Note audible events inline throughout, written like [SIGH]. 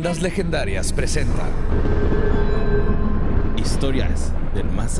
Leyendas Legendarias presenta Historias del Más.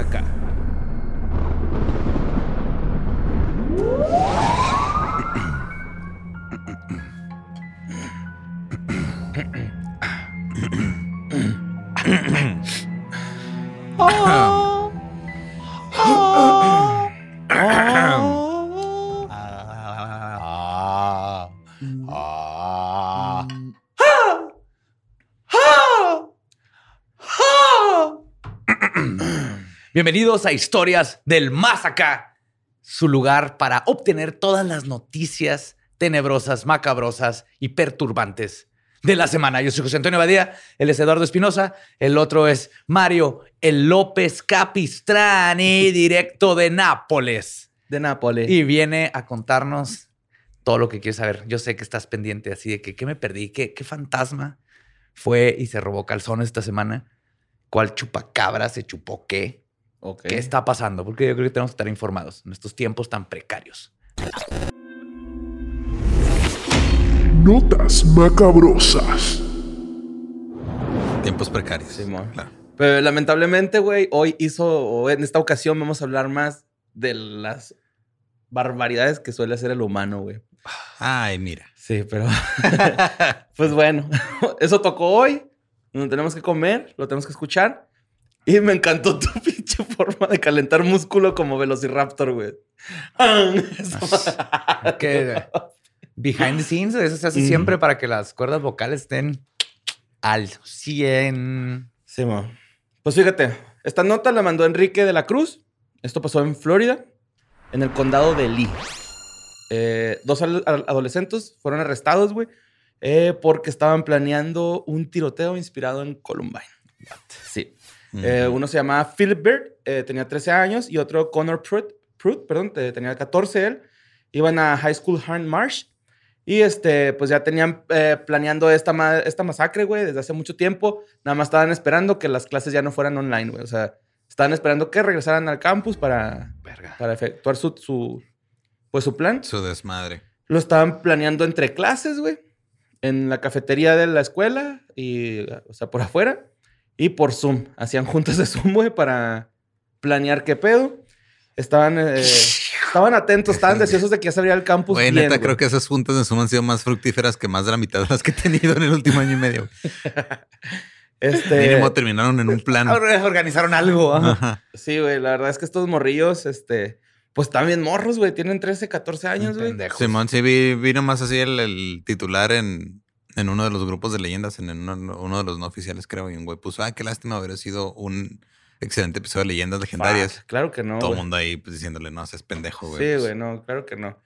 Bienvenidos a Historias del Más Acá, su lugar para obtener todas las noticias tenebrosas, macabrosas y perturbantes de la semana. Yo soy José Antonio Badía, él es Eduardo Espinosa, el otro es Mario el López Capistrani, [LAUGHS] directo de Nápoles. De Nápoles. Y viene a contarnos todo lo que quieres saber. Yo sé que estás pendiente así de que qué me perdí, qué, qué fantasma fue y se robó calzones esta semana, cuál chupacabra se chupó qué, Qué está pasando, porque yo creo que tenemos que estar informados en estos tiempos tan precarios. Notas macabrosas. Tiempos precarios. Simón. Claro. Pero lamentablemente, güey, hoy hizo, o en esta ocasión vamos a hablar más de las barbaridades que suele hacer el humano, güey. Ay, mira. Sí, pero. [LAUGHS] [LAUGHS] pues bueno, [LAUGHS] eso tocó hoy. Nos tenemos que comer, lo tenemos que escuchar. Y me encantó tu forma de calentar músculo como Velociraptor, güey. [LAUGHS] Que behind the scenes, eso se hace siempre para que las cuerdas vocales estén al 100. Sí, mo. Pues fíjate, esta nota la mandó Enrique de la Cruz. Esto pasó en Florida, en el condado de Lee. Eh, dos adolescentes fueron arrestados, güey, eh, porque estaban planeando un tiroteo inspirado en Columbine. Sí. Eh, uno se llamaba Philip Bird, eh, tenía 13 años, y otro Connor Pruitt, Pruitt, perdón, te- tenía 14 él. Iban a High School Harn Marsh. Y este, pues ya tenían eh, planeando esta, ma- esta masacre, güey, desde hace mucho tiempo. Nada más estaban esperando que las clases ya no fueran online, güey. O sea, estaban esperando que regresaran al campus para, para efectuar su, su, pues, su plan. Su desmadre. Lo estaban planeando entre clases, güey. En la cafetería de la escuela y, o sea, por afuera. Y por Zoom. Hacían juntas de Zoom, güey, para planear qué pedo. Estaban, eh, estaban atentos, estaban deseosos de que ya se el campus. Güey, bien, neta, güey. creo que esas juntas de Zoom han sido más fructíferas que más de la mitad de las que he tenido en el último año y medio. [LAUGHS] Este, Mínimo terminaron en un plan. Organizaron algo. ajá. Ajá. Sí, güey, la verdad es que estos morrillos, este, pues están bien morros, güey. Tienen 13, 14 años, güey. Simón, sí, vi, vi nomás así el, el titular en, en uno de los grupos de leyendas, en uno, uno de los no oficiales, creo. Y un güey puso, ah, qué lástima haber sido un excelente episodio de leyendas legendarias. Fuck, Claro que no. Todo el mundo ahí pues, diciéndole, no, seas pendejo, güey. Sí, Pues, güey, no, claro que no.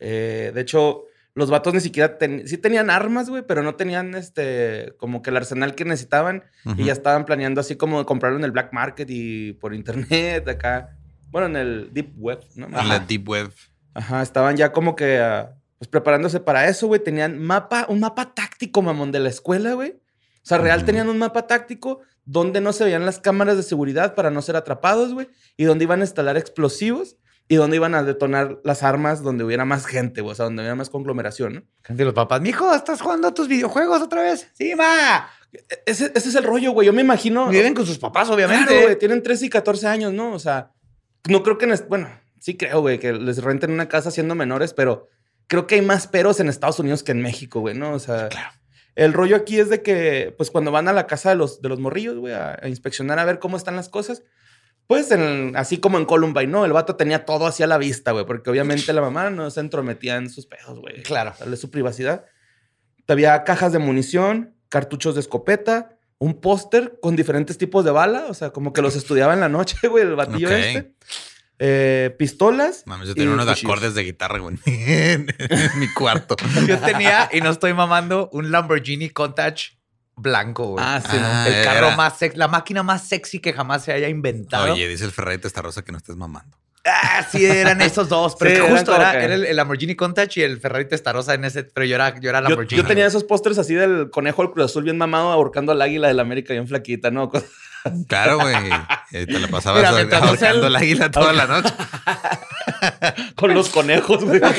Eh, de hecho, los vatos ni siquiera ten- sí tenían armas, güey, pero no tenían este como que el arsenal que necesitaban y ya estaban planeando así como comprarlo en el black market y por internet acá. Bueno, en el deep web, ¿no? En la. Deep Web. Ajá, estaban ya como que ah, pues preparándose para eso, güey. Tenían mapa, un mapa táctico, mamón, de la escuela, güey. O sea, real tenían un mapa táctico donde no se veían las cámaras de seguridad para no ser atrapados, güey. Y donde iban a instalar explosivos y donde iban a detonar las armas donde hubiera más gente, güey. O sea, donde hubiera más conglomeración, ¿no? Gente, los papás, mijo, ¿estás jugando a tus videojuegos otra vez? Sí, ma. E- Ese, ese es el rollo, güey. Yo me imagino... Viven con sus papás, Claro, obviamente. güey. Tienen 13 y 14 años, ¿no? O sea, no creo que... bueno, sí creo, güey, que les renten una casa siendo menores, pero creo que hay más peros en Estados Unidos que en México, güey, ¿no? O sea, el rollo aquí es de que, pues, cuando van a la casa de los, de los morrillos, güey, a, a inspeccionar a ver cómo están las cosas, pues, en- así como en Columbine, ¿no? El vato tenía todo así a la vista, güey, porque obviamente la mamá no se entrometía en sus pedos, güey. Claro. Darle su privacidad. Había cajas de munición, cartuchos de escopeta, un póster con diferentes tipos de bala, o sea, como que los estudiaba en la noche, [LAUGHS] güey, el batillo Ok. este. Eh, pistolas. Mames, yo tenía unos cuchillos. acordes de guitarra, güey, [LAUGHS] en, en mi cuarto. [LAUGHS] Yo tenía, y no estoy mamando, un Lamborghini Countach blanco, güey. Ah, sí, Ah, el carro era- más sexy, la máquina más sexy que jamás se haya inventado. Oye, dice el Ferrari Testarossa que no estés mamando. Ah, sí, eran esos dos. Pero Sí, es que eran justo era, que- era el, el Lamborghini Countach y el Ferrari Testarossa en ese. Pero yo era, yo era Yo, Lamborghini. yo tenía esos pósters así del conejo del Cruz Azul bien mamado ahorcando al águila del América bien flaquita, ¿no? [LAUGHS] Claro, güey. Eh, Te la pasabas no ahorcando el- el águila toda la noche. [LAUGHS] Con los conejos, güey. [LAUGHS]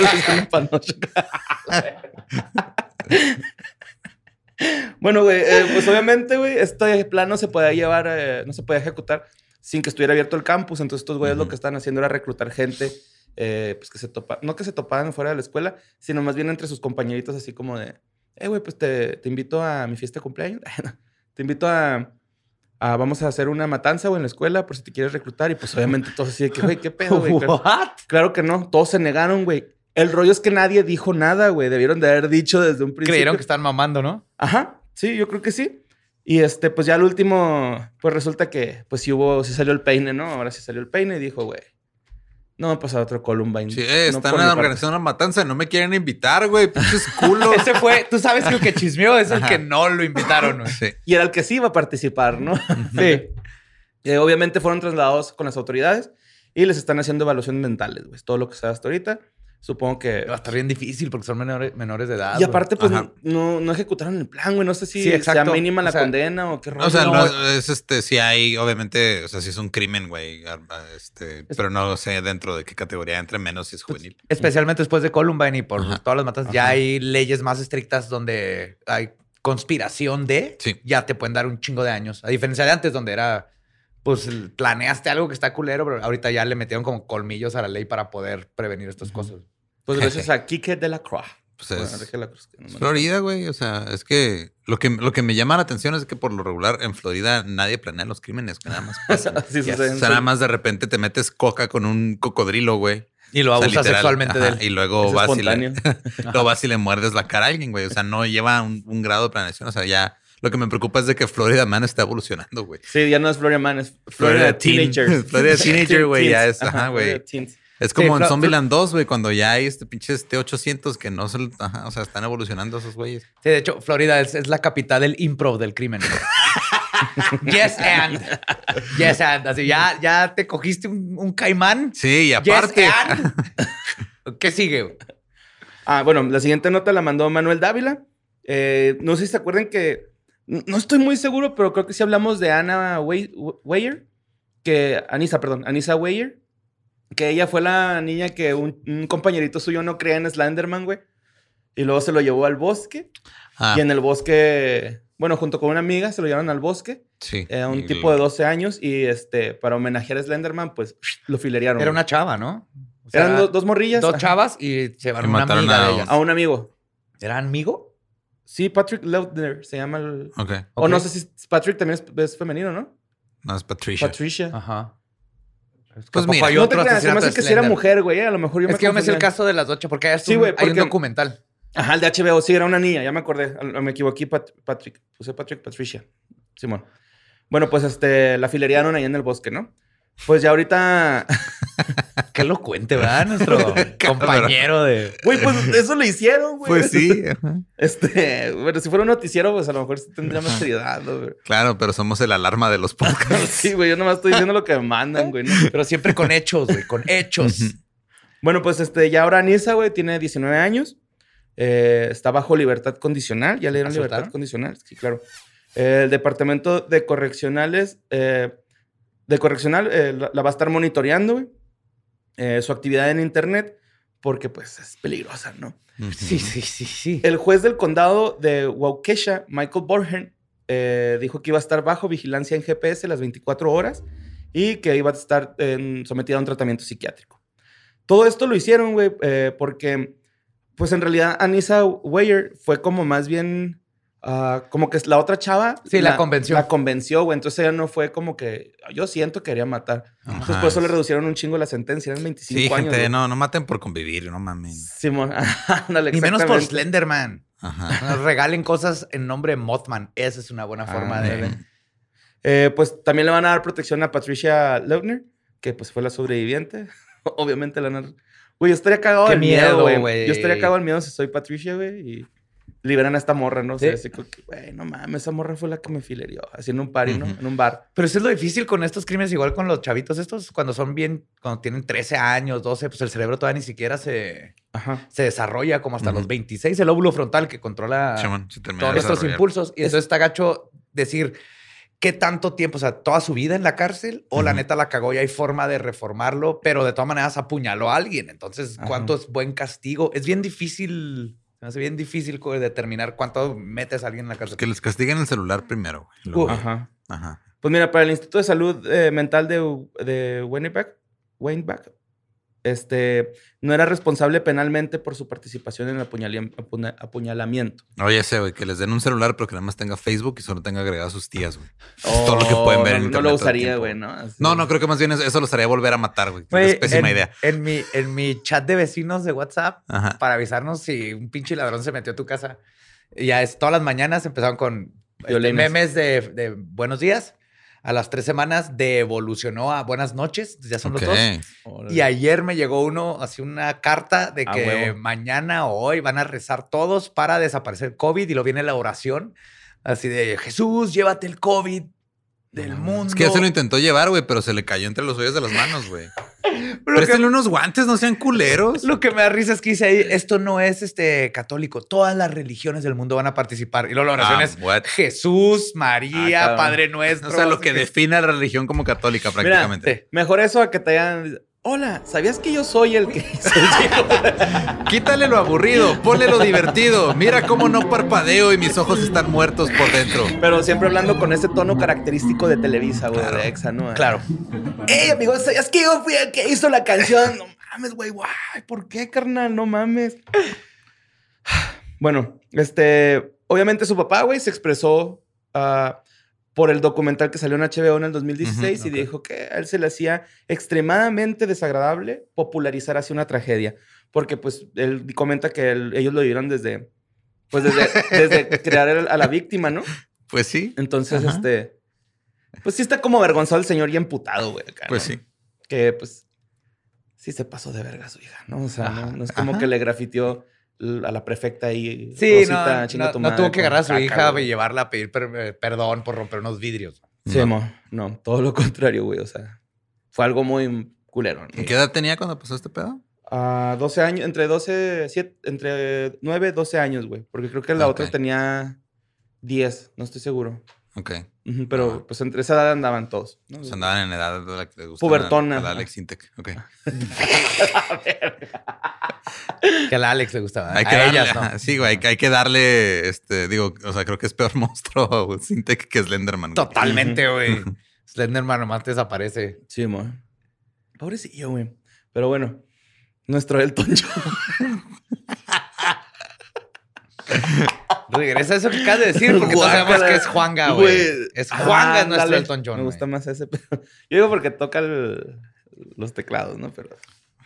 Bueno, güey, eh, pues obviamente, güey, este plano se podía llevar, eh, no se podía ejecutar sin que estuviera abierto el campus. Entonces, estos güeyes lo que estaban haciendo era reclutar gente, eh, pues que se topa, no que se topaban fuera de la escuela, sino más bien entre sus compañeritos, así como de, eh, güey, pues te, te invito a mi fiesta de cumpleaños. te invito a, vamos a hacer una matanza, güey, en la escuela, por si te quieres reclutar. Y pues obviamente todos así de que, güey, qué pedo, güey. Claro-. Claro que no, todos se negaron, güey. El rollo es que nadie dijo nada, güey. Debieron de haber dicho desde un principio. Creyeron que estaban mamando, ¿no? Ajá, sí, yo creo que sí. Y este, pues ya al último, pues resulta que, pues sí hubo, sí salió el peine, ¿no? Ahora sí salió el peine y dijo, güey, no va a pasar otro Columbine. Sí, eh, No están organizando una matanza. No me quieren invitar, güey. Pinches [LAUGHS] culos. Ese fue, tú sabes que el que chismeó es el Ajá. que no lo invitaron, güey. Sí. Y era el que sí iba a participar, ¿no? sí. [LAUGHS] Eh, obviamente fueron trasladados con las autoridades y les están haciendo evaluaciones mentales, güey. Todo lo que se hasta ahorita. Supongo que Va a estar bien difícil porque son menores, menores de edad. Y aparte, pues, no, no ejecutaron el plan, güey. No sé si Sí, sea mínima la O sea, condena o qué rollo. O sea, No, no, es este, sí hay, obviamente, o sea, sí es un crimen, güey. Este, pero no sé dentro de qué categoría entre menos si es juvenil. güey. Especialmente después de Columbine y por Ajá. todas las matas, ya hay leyes más estrictas donde hay conspiración de, Sí. ya te pueden dar un chingo de años. A diferencia de antes, donde era, pues planeaste algo que está culero, pero ahorita ya le metieron como colmillos a la ley para poder prevenir estas cosas. Pues gracias a Kike de la Croix. Pues Bueno, es- de la Cruz, que no me- Florida, güey. O sea, es que lo que lo que me llama la atención es que por lo regular en Florida nadie planea los crímenes, que nada más [LAUGHS] Yes. O sea, nada más de repente te metes coca con un cocodrilo, güey. Y lo O sea, abusa literal, sexualmente de él. Y luego vas y, le, espontáneo. [LAUGHS] luego vas y le muerdes la cara a alguien, güey. O sea, no lleva un, un grado de planeación. O sea, ya lo que me preocupa es de que Florida Man está evolucionando, güey. Sí, ya no es Florida Man, es Florida, Florida Teen. Teenager. [LAUGHS] Florida Teenager, güey, ya es, ajá, güey. Es como Flo- en Zombieland 2, güey, cuando ya hay este pinches T800 que no se... Ajá, o sea, están evolucionando esos güeyes. Sí, de hecho, Florida es, es la capital del improv del crimen. [LAUGHS] yes and. Yes and. Así, ya, ya te cogiste un, un caimán. Sí, y Yes aparte... and. [LAUGHS] ¿Qué sigue? Ah, bueno, la siguiente nota la mandó Manuel Dávila. Eh, no sé si se acuerdan que. No estoy muy seguro, pero creo que sí hablamos de Ana Wey- Weyer. Que. Anisa, perdón. Anisa Weyer. Que ella fue la niña que un, un compañerito suyo no creía en Slenderman, güey. Y luego se lo llevó al bosque. Ah, Y en el bosque. Bueno, junto con una amiga se lo llevaron al bosque. sí. Era un Y- tipo de 12 años. Y este, para homenajear a Slenderman, pues [SNIFFS] lo filerearon. Era güey. una chava, ¿no? O sea, Eran do- dos morrillas. dos chavas y se llevaron Y una mataron amiga a- de ellas. A un amigo. ¿Era amigo? Sí, Patrick Lautner se llama el. Ok. O no sé si Patrick también es, es femenino, ¿no? No, es Patricia. Patricia. Ajá. Pues ¿A poco mira, hay no te creas, me hace que si era mujer, güey. A lo mejor yo Es me que yo me sé el caso de las ocho porque hay, Sí, un- güey, hay un porque- documental. Ajá, el de HBO, sí, era una niña, ya me acordé. Me equivoqué, Pat- Patrick. Puse Patrick, Patricia. Simón. Bueno, pues este, la filerearon ahí en el bosque, ¿no? Pues ya ahorita. [LAUGHS] Qué lo cuente, ¿verdad? Nuestro [LAUGHS] compañero de... Güey, pues eso lo hicieron, güey. Pues sí. [LAUGHS] ajá. Este, bueno, si fuera un noticiero, pues a lo mejor sí tendría más seriedad, ¿no, güey? Claro, pero somos el alarma de los podcasts. [LAUGHS] Sí, güey, yo nomás estoy diciendo lo que me mandan, güey. ¿no? Pero siempre con hechos, güey, con hechos. Bueno, pues este, ya ahora Anisa, güey, tiene 19 años. Eh, está bajo libertad condicional. Ya le dieron ¿La libertad soltaron? condicional. Sí, claro. Eh, el departamento de correccionales, eh, de correccional, eh, la, la va a estar monitoreando, güey. Eh, su actividad en internet, porque pues es peligrosa, ¿no? Sí, sí, sí, sí. El juez del condado de Waukesha, Michael Borgen, eh, dijo que iba a estar bajo vigilancia en GPS las 24 horas y que iba a estar en- sometida a un tratamiento psiquiátrico. Todo esto lo hicieron, güey, eh, porque, pues en realidad Anissa Weyer fue como más bien, ah, como que la otra chava. Sí, la convenció. La convenció, güey. Entonces ella no fue como que, yo siento que quería matar. Entonces Ajá. por eso le reducieron un chingo la sentencia, eran 25 Sí, años. gente, güey. no, no maten por convivir, no mamen. Simón, [LAUGHS] ándale, Ni menos por. Slenderman. Ajá. [LAUGHS] Nos regalen cosas en nombre de Mothman. Esa es una buena forma Ah, de... Eh, pues también le van a dar protección a Patricia Leutner que pues fue la sobreviviente. [LAUGHS] Obviamente la nar- Güey, yo estaría cagado Qué del miedo, güey. Yo estaría cagado del miedo si soy Patricia, güey, y liberan a esta morra, ¿no? O sea, Sí. así como que, güey, no mames, esa morra fue la que me filerió. Así en un party, ¿no? En un bar. Pero eso es lo difícil con estos crímenes, igual con los chavitos estos, cuando son bien, cuando tienen 13 años, 12, pues el cerebro todavía ni siquiera se, Ajá. se desarrolla como hasta los 26, el óvulo frontal que controla todos desarrollar. impulsos. Y entonces está gacho decir qué tanto tiempo, o sea, toda su vida en la cárcel, o la neta la cagó y hay forma de reformarlo, pero de todas maneras apuñaló a alguien. Entonces, Ajá. ¿cuánto es buen castigo? Es bien difícil, me hace bien difícil co- determinar cuánto metes a alguien en la cárcel. Que les castiguen el celular primero. luego- Ajá. Ajá. Pues mira, para el Instituto de Salud eh, Mental de, de Winnipeg, Weinbach, este, no era responsable penalmente por su participación en el apuñalamiento. Oye, ese, güey, que les den un celular, pero que nada más tenga Facebook y solo tenga agregado a sus tías, güey. Es todo lo que pueden ver Oh, en no, internet. No lo usaría, güey, ¿no? Así. No, no, creo que más bien eso, eso los haría volver a matar, güey. Es pésima en, idea. En mi, en mi chat de vecinos de WhatsApp, Ajá. para avisarnos si un pinche ladrón se metió a tu casa. Ya es, todas las mañanas empezaron con este, memes de, de buenos días. A las tres semanas de evolucionó a buenas noches. Ya son los dos. Órale. Y ayer me llegó uno, así una carta de A que huevo. mañana o hoy van a rezar todos para desaparecer COVID y lo viene la oración. Así de Jesús, llévate el COVID del mundo. Es que ya se lo intentó llevar, güey, pero se le cayó entre los hoyos de las manos, güey. [LAUGHS] Que- Préstenle unos guantes, no sean culeros. Lo que me da risa es que dice ahí, esto no es este católico, todas las religiones del mundo van a participar. Y luego la oración Ah, es what? Jesús, María, Ah. Padre Nuestro. O sea, lo que define a la religión como católica Mira, prácticamente. mejor eso a que te hagan. Hola, ¿sabías que yo soy el que [LAUGHS] hizo el cielo?" Quítale lo aburrido, ponle lo divertido. Mira cómo no parpadeo y mis ojos están muertos por dentro. Pero siempre hablando con ese tono característico de Televisa, güey, Claro. de Exa, ¿no? Claro. Ey, amigos, ¿sabías que yo fui el que hizo la canción? No mames, güey, guay. ¿Por qué, carnal? No mames. [SIGHS] Bueno, este, obviamente su papá, güey, se expresó ah, por el documental que salió en HBO en el 2016 Ujú, y dijo que a él se le hacía extremadamente desagradable popularizar así una tragedia. Porque, pues, él comenta que él- ellos lo vieron desde, pues, desde, [LAUGHS] desde crear a la víctima, ¿no? Pues sí, Entonces, Ajá. este, pues sí está como avergonzado el señor y emputado, güey. acá, pues ¿no? sí. que pues sí se pasó de verga su hija, ¿no? O sea, no, no es como Ajá. que le grafiteó a la prefecta ahí. Sí, Rosita, no, chinga no, tu no madre, tuvo que agarrar a su caca, hija güey. y llevarla a pedir per- eh, perdón por romper unos vidrios. Sí, No. mo, no, todo lo [LAUGHS] contrario, güey. O sea, fue algo muy culero. ¿no? ¿Y ¿Qué edad tenía cuando pasó este pedo? A 12 años, entre 12, siete- entre 9, 12 años, güey. Porque creo que la Ok. otra tenía 10, no estoy seguro. Ok. Ujú, pero Ah. pues entre esa edad andaban todos. ¿no? Pues andaban en edad de la que te gusta. Pubertona. A la Alex Intec. Ok. [LAUGHS] Que a la Alex le gustaba. Hay que a darle, ellas, ¿no? sí, güey, hay, que- hay que darle, este, digo, o sea, creo que es peor [LAUGHS] monstruo Sintec que Slenderman. güey. Totalmente, güey. [LAUGHS] Slenderman nomás desaparece. Sí, mo. Pobrecillo, güey. Pero bueno, nuestro Elton John. Regresa eso que acabas de decir, porque todos sabemos que es Juanga, güey. Es Juanga es nuestro. Elton John. Me gusta más ese. Pero... Yo digo porque toca el- los teclados, ¿no? Pero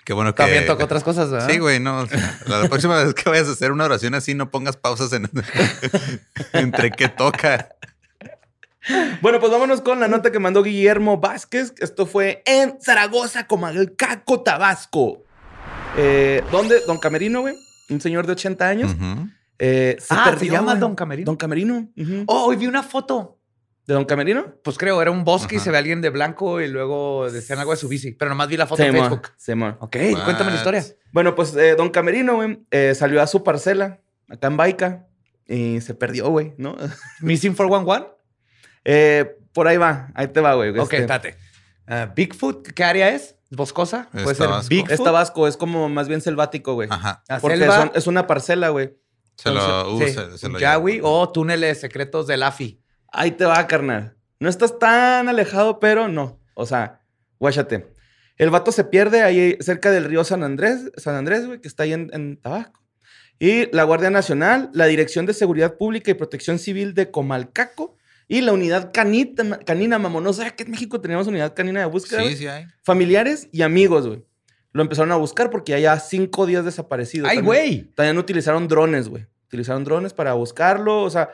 Qué bueno que. También tocó otras cosas, ¿verdad? Sí, güey, no. o sea, la próxima vez que vayas a hacer una oración así, no pongas pausas en [LAUGHS] entre que toca. Bueno, pues vámonos con la nota que mandó Guillermo Vázquez. Esto fue en Zaragoza, Comalcaco, Tabasco. Eh, ¿Dónde? Don Camerino, güey. Un señor de 80 años. Ujú. Eh, se Ah, ¿se llama güey. Don Camerino? Don Camerino. Oh, hoy vi una foto. ¿De Don Camerino? Pues creo, era un bosque y se ve alguien de blanco y luego decían algo de su bici. Pero nomás vi la foto en Facebook. Simón. Ok, cuéntame la historia. Bueno, pues eh, Don Camerino, güey, eh, salió a su parcela acá en Baica y se perdió, güey, ¿no? [LAUGHS] Missing 411. Eh, por ahí va, ahí te va, güey. Ok, este, espérate. Ah, Bigfoot, ¿qué área es? ¿Boscosa? Puede Es ser Tabasco. Bigfoot. Es Tabasco, es como más bien selvático, güey. Ajá. Porque son- es una parcela, güey. Se lo, uh, sí, se, se lo Yawi lleva. o túneles secretos del AFI. Ahí te va, carnal. No estás tan alejado, pero no. O sea, guáchate. El vato se pierde ahí cerca del río San Andrés, San Andrés, güey, que está ahí en, en Tabasco. Y la Guardia Nacional, la Dirección de Seguridad Pública y Protección Civil de Comalcaco y la Unidad Canita, Canina Mamonosa. ¿Sabes que en México teníamos unidad canina de búsqueda? Sí, sí hay. Familiares y amigos, güey. Lo empezaron a buscar porque ya ya cinco días desaparecido. ¡Ay, güey! También utilizaron drones, güey. Utilizaron drones para buscarlo. O sea,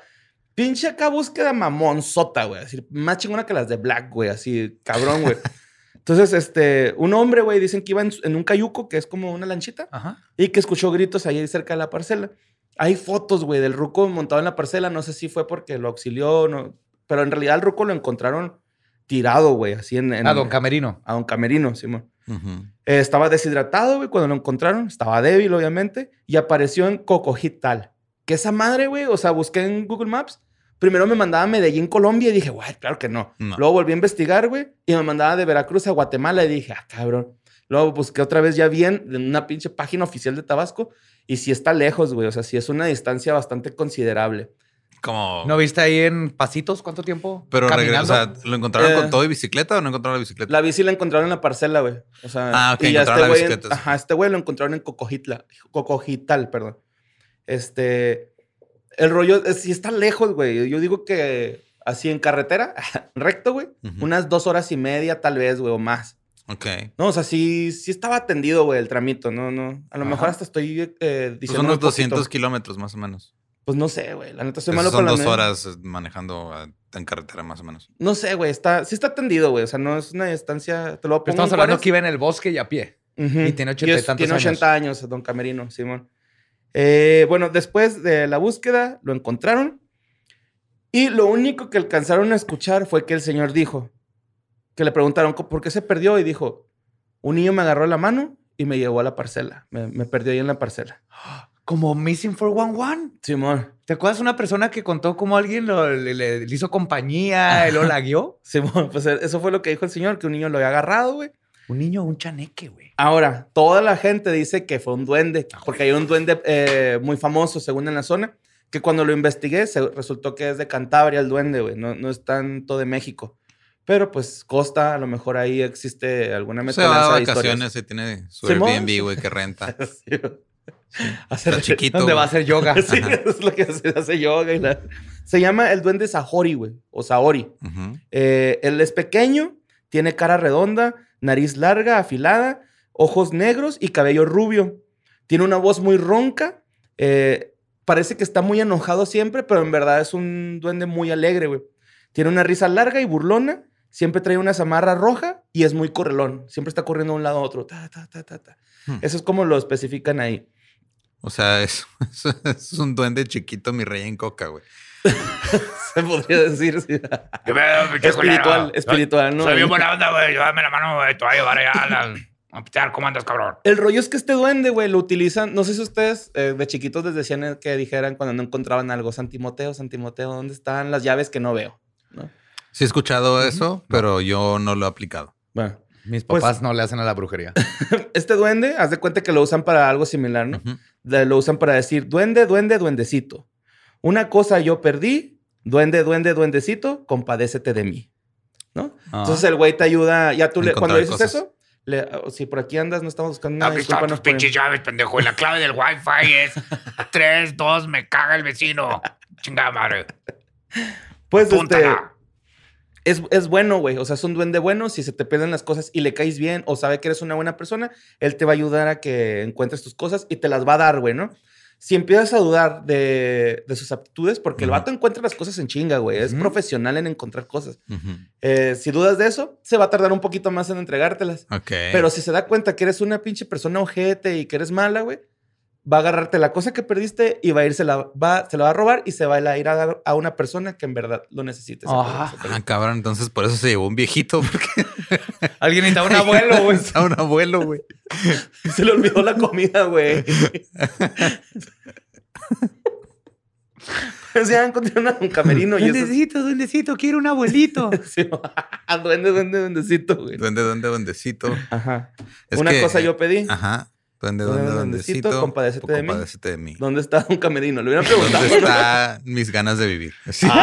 pinche acá búsqueda mamonzota, güey. Así, más chingona que las de Black, güey. Así, cabrón, güey. [LAUGHS] Entonces, este, un hombre, güey, dicen que iba en, en un cayuco, que es como una lanchita, Ajá. y que escuchó gritos ahí cerca de la parcela. Hay fotos, güey, del ruco montado en la parcela. No sé si fue porque lo auxilió, no, pero en realidad el ruco lo encontraron tirado, güey, así en, en- A Don Camerino. a don Camerino, Simón. Eh, estaba deshidratado, güey, cuando lo encontraron. Estaba débil, obviamente. Y apareció en Cocojital. Que esa madre, güey, o sea, busqué en Google Maps. Primero me mandaba a Medellín, Colombia, y dije, güey, claro que no. No. Luego volví a investigar, güey, y me mandaba de Veracruz a Guatemala, y dije, ah, cabrón. Luego busqué otra vez ya bien en una pinche página oficial de Tabasco, y sí está lejos, güey. O sea, sí es una distancia bastante considerable. Como. ¿No viste ahí en Pasitos cuánto tiempo? pero regre- o sea, ¿lo encontraron Eh. con todo y bicicleta o no encontraron la bicicleta? La bici la encontraron en la parcela, güey. O sea, Ah, ok, y ya encontraron la güey, bicicleta, ajá, este güey lo encontraron en Cocojitla, Cocojital, perdón. Este, el rollo, es- sí está lejos, güey. Yo digo que así en carretera, [LAUGHS] recto, güey, unas dos horas y media tal vez, güey, o más. Ok. No, o sea, sí, sí estaba atendido, güey, el tramito, no, no. A lo mejor hasta estoy eh, Pues diciendo unos muy poquito. 200 kilómetros más o menos. Pues no sé, güey, la neta estoy malo son con la dos neta. horas eh, manejando ah, en carretera más o menos. No sé, güey, está, sí está atendido, güey, o sea, no es una distancia, te lo pongo Pero estamos hablando que iba en el bosque y a pie. Y tiene 80 y es- tantos Tiene años. 80 años, don Camerino, Simón. Eh, bueno, después de la búsqueda, lo encontraron. Y lo único que alcanzaron a escuchar fue que el señor dijo, que le preguntaron "¿Co- por qué se perdió y dijo, un niño me agarró la mano y me llevó a la parcela. Me, me perdió ahí en la parcela. Como Missing 411. Simón, ¿Te acuerdas una persona que contó cómo alguien lo- le, le- le hizo compañía y lo la guió? [LAUGHS] Simón, pues eh, eso fue lo que dijo el señor, que un niño lo había agarrado, güey. Un niño, un chaneque, güey. Ahora, toda la gente dice que fue un duende, porque hay un duende eh, muy famoso, según en la zona, que cuando lo investigué, se resultó que es de Cantabria el duende, güey, no, no es tanto de México. Pero pues Costa, a lo mejor ahí existe alguna Se va mezcolanza de historias. vacaciones y tiene su. Airbnb, güey, que renta. [LAUGHS] [LAUGHS] Sí, Hacer- chiquito. ¿Dónde güey. va a hacer yoga? [LAUGHS] Sí, es lo que hace, hace yoga. y la- Se llama el duende Sahori, güey, o Saori. Eh, él es pequeño, tiene cara redonda, nariz larga, afilada, ojos negros y cabello rubio. Tiene una voz muy ronca. eh, parece que está muy enojado siempre, pero en verdad es un duende muy alegre, güey. Tiene una risa larga y burlona. Siempre trae una zamarra roja y es muy correlón. Siempre está corriendo de un lado a otro. Ta, ta, ta, ta, ta. Hmm. Eso es como lo especifican ahí. O sea, [LAUGHS] es, es un duende chiquito, mi rey en coca, güey. [LAUGHS] Se podría decir. sí. espiritual, espiritual, ¿no? Soy bien buena onda, güey. Dame la mano, güey. Te voy a llevar allá a, la- a. ¿Cómo andas, cabrón? El rollo es que este duende, güey, lo utilizan. No sé si ustedes eh, de chiquitos les decían que dijeran cuando no encontraban algo. Santimoteo, Santimoteo, ¿dónde están las llaves que no veo? ¿No? Sí he escuchado eso, pero yo no lo he aplicado. Bueno, Mis Pues- papás no le hacen a la brujería. [LAUGHS] este duende, haz de cuenta que lo usan para algo similar, ¿no? Lo usan para decir duende, duende, duendecito. Una cosa yo perdí, duende, duende, duendecito, compadécete de mí. ¿No? Ah. Entonces el güey te ayuda, ya tú le, cuando dices cosas. eso, le- oh, si por aquí andas, no estamos buscando nada, Aquí están tus discúlpanos por- pinches llaves, pendejo. Y la clave del Wi-Fi es 3, 2, me caga el vecino. Chingada madre. Pues este, Apúntala. Es, es bueno, güey. O sea, es un duende bueno. Si se te pierden las cosas y le caes bien o sabe que eres una buena persona, él te va a ayudar a que encuentres tus cosas y te las va a dar, güey, ¿no? Si empiezas a dudar de, de sus aptitudes, porque el vato encuentra las cosas en chinga, güey. Es profesional en encontrar cosas. Eh, si dudas de eso, se va a tardar un poquito más en entregártelas. Pero si se da cuenta que eres una pinche persona ojete y que eres mala, güey, va a agarrarte la cosa que perdiste y va a irse la, va, se la va a robar y se va a ir a dar a una persona que en verdad lo necesite. Ajá. Ah, cabrón, entonces por eso se llevó un viejito, porque [LAUGHS] Alguien necesita un abuelo, güey. [LAUGHS] un abuelo, güey. Se le olvidó la comida, güey. pues ya encontré un camerino y eso. Duendecito, duendecito, quiero un abuelito. [LAUGHS] Sí, duende, duende, duendecito, güey. Duende, duende, duendecito. Ajá. Es una que- cosa yo pedí. Ajá. Duende, Duende, duende, duendecito, duendecito. compadécete de mí. compadécete de mí. ¿Dónde está un camerino? Le hubieran preguntado. ¿Dónde están mis ganas de vivir? [LAUGHS] Sí. [LAUGHS]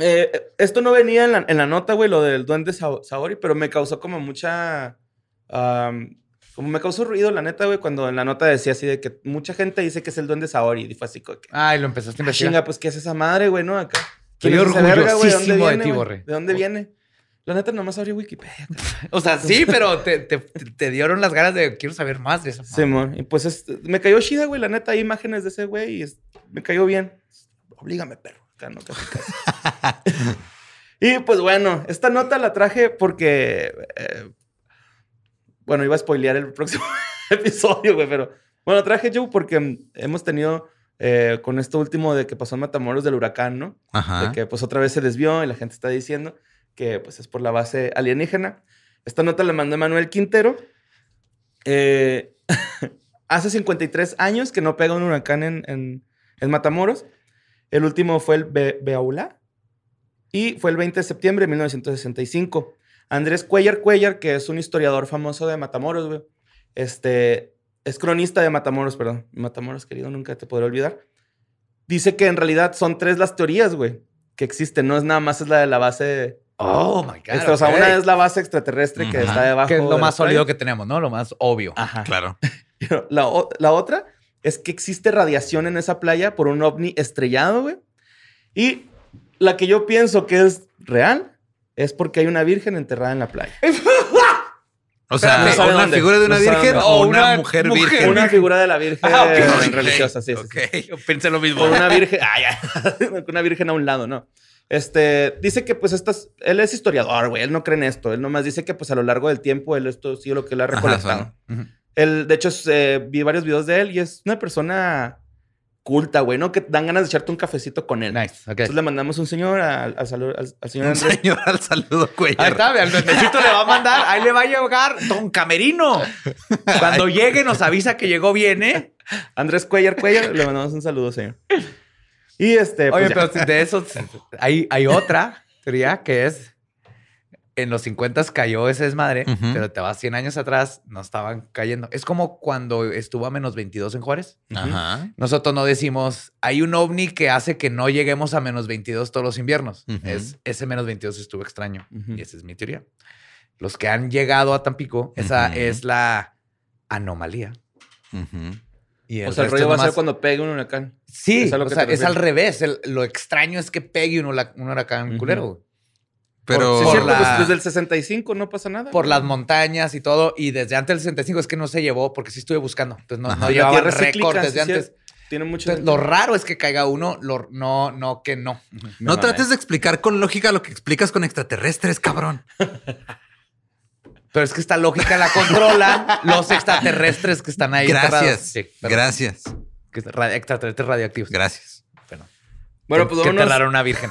Eh, esto no venía en la, en la nota, güey, lo del duende Sa- Saori, pero me causó como mucha. como me causó ruido, la neta, güey, cuando en la nota decía así de que mucha gente dice que es el duende Saori. Y fue así como que. Ay, lo empezaste a "Ah, investigar. chinga, pues, ¿qué es esa madre, güey, no? Acá. ¿Quién es esa verga, güey? ¿De dónde ti, güey? Borre. ¿De dónde viene? La neta, nomás abrí Wikipedia. [LAUGHS] O sea, sí, pero [LAUGHS] te, te- te dieron las ganas de quiero saber más de eso. Simón. Y pues es- me cayó chida, güey, la neta, hay imágenes de ese güey y es- me cayó bien. Oblígame, perro. Acá no, casi, casi. [LAUGHS] y pues bueno, esta nota la traje porque. eh, bueno, iba a spoilear el próximo episodio, güey, pero. Bueno, traje yo porque hemos tenido. eh, con esto último de que pasó en Matamoros del huracán, ¿no? Ajá. de que pues otra vez se desvió y la gente está diciendo que pues es por la base alienígena. Esta nota la mandó Manuel Quintero. Eh, [LAUGHS] hace 53 años que no pega un huracán en, en- en Matamoros. El último fue el Be- Beaula y fue el 20 de septiembre de 1965. Andrés Cuellar Cuellar, que es un historiador famoso de Matamoros. Este, es cronista de Matamoros, perdón. Matamoros, querido, nunca te podré olvidar. Dice que en realidad son tres las teorías, güey, que existen. No es nada más es la de la base... Oh, my God. extra- o sea, ok. una es la base extraterrestre que Ujú. está debajo. Que es lo de más sólido que tenemos, ¿no? Lo más obvio. Ajá. Claro. [LAUGHS] La, la otra es que existe radiación en esa playa por un ovni estrellado, güey. Y la que yo pienso que es real es porque hay una virgen enterrada en la playa. [LAUGHS] O sea, No una dónde. figura de una No virgen o una, una mujer, mujer. virgen. Una figura de la [LAUGHS] virgen Ah, ok. eh, religiosa, sí, sí, sí. Ok. Yo pensé lo mismo. Una virgen. Ah, ya. una virgen a un lado, ¿no? Este, dice que pues estas, él es historiador, güey, él no cree en esto, él nomás dice que pues a lo largo del tiempo él esto sí lo que él ha Ajá, recolectado. Él, de hecho, eh, vi varios videos de él y es una persona culta, güey, ¿no? Que dan ganas de echarte un cafecito con él. Nice. Entonces le mandamos un señor al, al al- al señor Un señor al saludo, güey. Ahí está, al duendecito le va a mandar, ahí le va a llegar Don Camerino. Cuando llegue nos avisa que llegó bien, ¿eh? Andrés Cuellar Cuellar, le mandamos un saludo, señor. Y este, pues Oye, ya. pero de eso [LAUGHS] hay, hay otra teoría que es en los 50 cayó ese desmadre, Ujú. pero te vas 100 años atrás, no estaban cayendo. Es como cuando estuvo a menos 22 en Juárez. Ajá. Nosotros no decimos, hay un ovni que hace que no lleguemos a menos 22 todos los inviernos. Es, ese menos 22 estuvo extraño. Y esa es mi teoría. Los que han llegado a Tampico, esa es la anomalía. Y O sea, el rollo va a ser cuando pegue un huracán. Sí, ¿Es o sea, es al revés. El- lo extraño es que pegue un, un huracán Ujú. culero. güey. Pero Sí, es Por cierto, la- pues, desde el 65 no pasa nada. Por güey. las montañas y todo. Y desde antes del 65 es que no se llevó porque sí estuve buscando. Entonces no, no récords sí, desde antes. cierto. Tiene mucho. Entonces, lo raro es que caiga uno, lo- no, no que no. no trates de explicar con lógica lo que explicas con extraterrestres, cabrón. [LAUGHS] Pero es que esta lógica la controlan los [LAUGHS] extraterrestres que están ahí. Gracias. Sí. Gracias. Extraterrestres radioactivos. Gracias. Bueno, que, pues que una virgen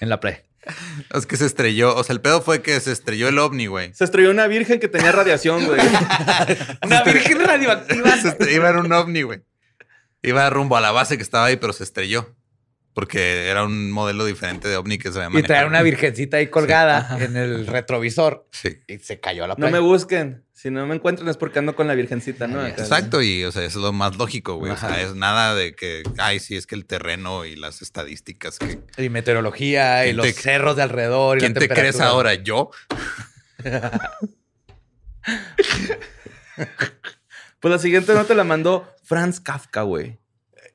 en la playa. [LAUGHS] Es que se estrelló. O sea, el pedo fue que se estrelló el ovni, güey. Se estrelló una virgen que tenía radiación, güey. [LAUGHS] Una virgen radioactiva. Se Iba en un ovni, güey. Iba rumbo a la base que estaba ahí, pero se estrelló. Porque era un modelo diferente de ovni que se había Y traer una virgencita ahí colgada en el retrovisor Sí. y se cayó a la No playa. me busquen. Si no me encuentran es porque ando con la virgencita, ¿no? Exacto, y o sea, eso es lo más lógico, güey. O sea, es nada de que, ay, sí, es que el terreno y las estadísticas que. Y meteorología y ¿Quién los te- cerros de alrededor. y ¿Quién la te crees ahora? ¿Yo? [LAUGHS] Pues la siguiente nota la mandó Franz Kafka, güey.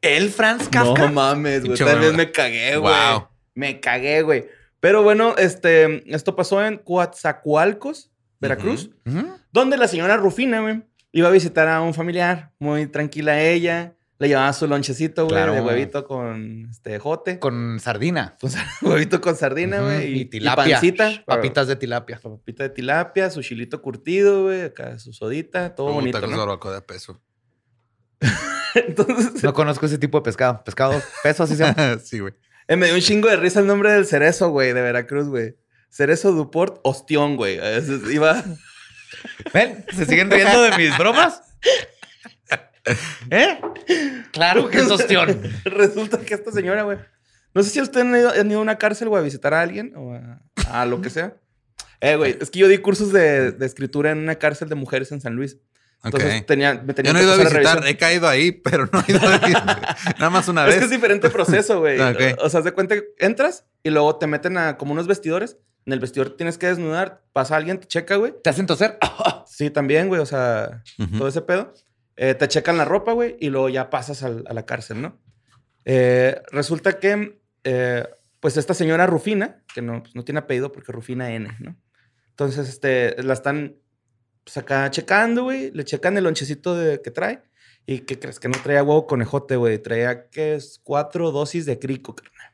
¿El Franz Kafka? No mames, güey. Tal vez me cagué, güey. Wow. Me cagué, güey. Pero bueno, este, esto pasó en Coatzacoalcos, Veracruz, Ujú. donde la señora Rufina, güey, iba a visitar a un familiar. Muy tranquila ella. Le llevaba su lonchecito, güey, Claro. de huevito con este jote. Con sardina. Pues, [LAUGHS] huevito con sardina, güey. Y tilapia. pancita. Papitas de tilapia. Papita de tilapia, su chilito curtido, güey. Acá su sodita. Todo Puta, bonito, con ¿no? de peso. [LAUGHS] Entonces, No conozco ese tipo de pescado. Pescado peso, así se llama. [LAUGHS] sí, güey. eh, me dio un chingo de risa el nombre del cerezo, güey, de Veracruz, güey. Cerezo Duport Ostión, güey. Iba... ¿Ven? ¿Se siguen riendo de mis bromas? ¿Eh? Claro que es ostión. [LAUGHS] Resulta que esta señora, güey. No sé si ustedes han ido, han ido a una cárcel, güey, a visitar a alguien o a, a lo que sea. Eh, güey, es que yo di cursos de, de escritura en una cárcel de mujeres en San Luis. Entonces Ok. tenía, me tenía Yo no he que ido a visitar, revisión. he caído ahí, [LAUGHS] pero no he ido a Nada más una [LAUGHS] Es vez. que es diferente proceso, güey. [LAUGHS] O sea, haz de cuenta que entras y luego te meten a como unos vestidores. En el vestidor tienes que desnudar. Pasa alguien, te checa, güey. ¿Te hacen toser? Sí, también, güey. O sea, todo ese pedo. Eh, te checan la ropa, güey, y luego ya pasas al- a la cárcel, ¿no? Eh, resulta que, eh, pues, esta señora Rufina, que no, pues, no tiene apellido porque Rufina N, ¿no? Entonces, este, la están, pues, acá checando, güey. Le checan el lonchecito de, que trae. ¿Y qué crees? Que no traía huevo conejote, güey. Traía, ¿qué es? Cuatro dosis de crico, carnal.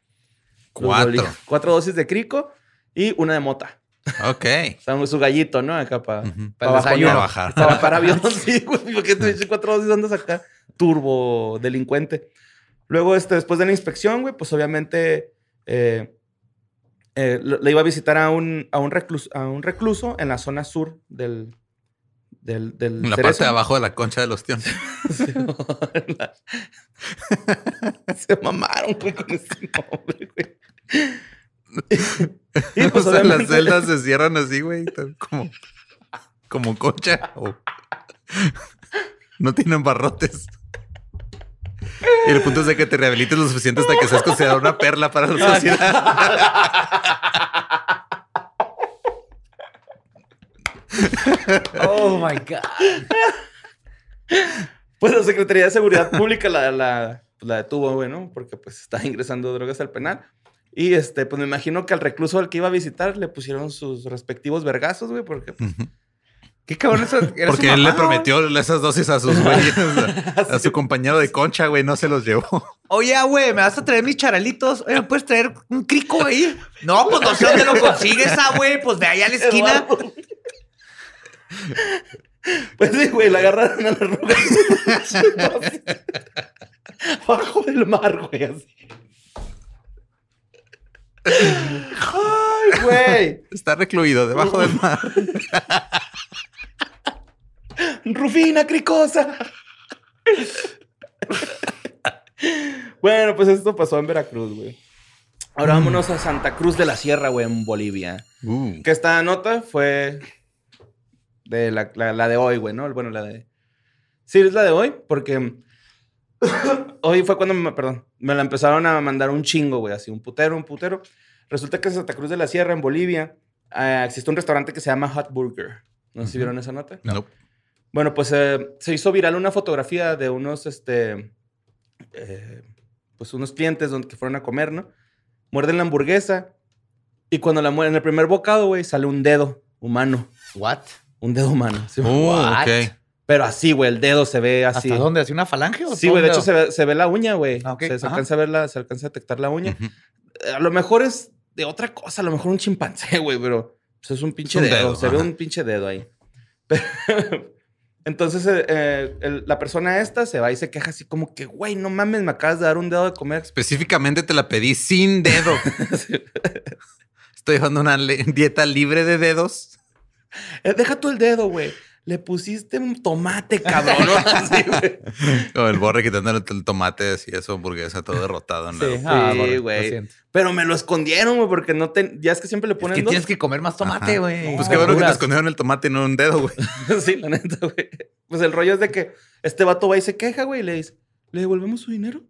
Cuatro. Cuatro dosis de crico y una de mota. Ok. O sea, su gallito, ¿no? Acá para Ujú. Para. Para bajar. Para [LAUGHS] bajar avión, sí, güey. ¿Por qué te dices cuatro dosis andas acá? Turbo delincuente. Luego, este, después de la inspección, güey, pues obviamente eh, eh, le iba a visitar a un, a, un recluso, a un recluso en la zona sur del. Del, la Cerezo. parte de abajo de la concha. [LAUGHS] Sí, la- Se mamaron, güey, con ese nombre, güey. y pues [LAUGHS] o sea, las celdas se cierran así, güey. Como, como concha. o- No tienen barrotes. Y el punto es de que te rehabilites lo suficiente hasta que seas considerado una perla para la [LAUGHS] sociedad. Oh my God. Pues la Secretaría de Seguridad Pública la, la, la detuvo, güey, ¿no? Porque pues está ingresando drogas al penal. Y este, pues me imagino que al recluso al que iba a visitar le pusieron sus respectivos vergazos, güey, porque pues, Qué cabrón eso. Porque él le prometió esas dosis a sus güeyes, a, [LAUGHS] a su compañero de concha, güey, no se los llevó. Oye, güey, ¿me vas a traer mis charalitos? Oye, ¿me puedes traer un crico ahí? No, pues no sé dónde lo consigues, ah, güey. Pues de allá a la [LAUGHS] esquina. Pues sí, güey, la agarraron a la roca. [LAUGHS] Bajo del mar, güey, así. Ay, güey. Está recluido debajo del mar. Rufina cricosa. bueno, pues esto pasó en Veracruz, güey. Ahora vámonos a Santa Cruz de la Sierra, güey, en Bolivia. Uh, Que esta nota fue de la, la- la de hoy, güey, ¿no? Bueno, la de... Sí, es la de hoy, porque [COUGHS] hoy fue cuando, me, perdón, me la empezaron a mandar un chingo, güey, así, un putero, un putero. Resulta que en Santa Cruz de la Sierra, en Bolivia, eh, existe un restaurante que se llama Hot Burger. No sé si vieron esa nota. no. Bueno, pues eh, se hizo viral una fotografía de unos, este, eh, pues unos clientes donde, que fueron a comer, ¿no? Muerden la hamburguesa y cuando la muerden, en el primer bocado, güey, sale un dedo humano. ¿What? Un dedo humano. sí. Uh. Pero así, güey, el dedo se ve así. ¿Hasta dónde? ¿Hacia una falange o Sí, güey, de hecho se ve, se ve la uña, güey. Ah, se, alcanza a ver la, se alcanza a detectar la uña. Eh, A lo mejor es de otra cosa, a lo mejor un chimpancé, [LAUGHS] güey, pero pues, es un pinche Es un dedo. dedo, se ve un pinche dedo ahí. [LAUGHS] Entonces, eh, eh, el- la persona esta se va y se queja así como que, güey, no mames, me acabas de dar un dedo de comer. Específicamente te la pedí sin dedo. [LAUGHS] Estoy llevando una dieta libre de dedos. Eh, deja tú el dedo, güey. Le pusiste un tomate, cabrón. ¿no? [LAUGHS] Así, güey. O el borre quitándole el tomate así, eso, hamburguesa, todo derrotado. en la- Sí. Ah, lo güey. siento. Pero me lo escondieron, güey, porque no te... Ya es que siempre le Es ponen que dos. tienes que comer más tomate, Ajá. güey. Pues qué bueno que te escondieron el tomate y no un dedo, güey. [LAUGHS] sí, la neta, güey. Pues el rollo es de que este vato va y se queja, güey, y le dice, ¿le devolvemos su dinero?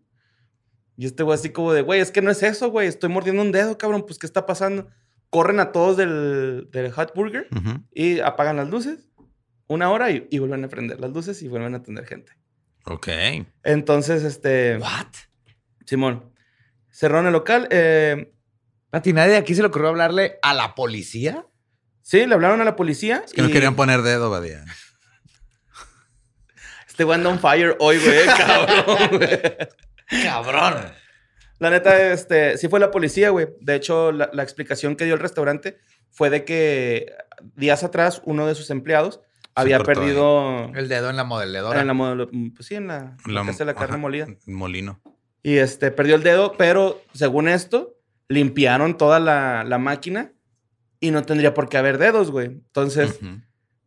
Y este güey así como de, güey, es que no es eso, güey, estoy mordiendo un dedo, cabrón, pues ¿qué está pasando? Corren a todos del, del Hot Burger Ujú. y apagan las luces una hora y, y vuelven a prender las luces y vuelven a atender gente. Ok. Entonces, este, ¿What? Simón, cerraron el local. eh, ¿A ti nadie de aquí se le ocurrió hablarle a la policía? sí, le hablaron a la policía. Es que no querían poner dedo, Badía. Este anda on fire hoy, güey, [LAUGHS] cabrón, güey. Cabrón. La neta, este, sí fue la policía, güey. De hecho, la, la explicación que dio el restaurante fue de que días atrás uno de sus empleados había perdido El dedo en la modeladora. en la modelo- pues sí, en la, la, que hace la carne ajá, molida. Molino. Y este, perdió el dedo, pero según esto, limpiaron toda la, la máquina y no tendría por qué haber dedos, güey. Entonces,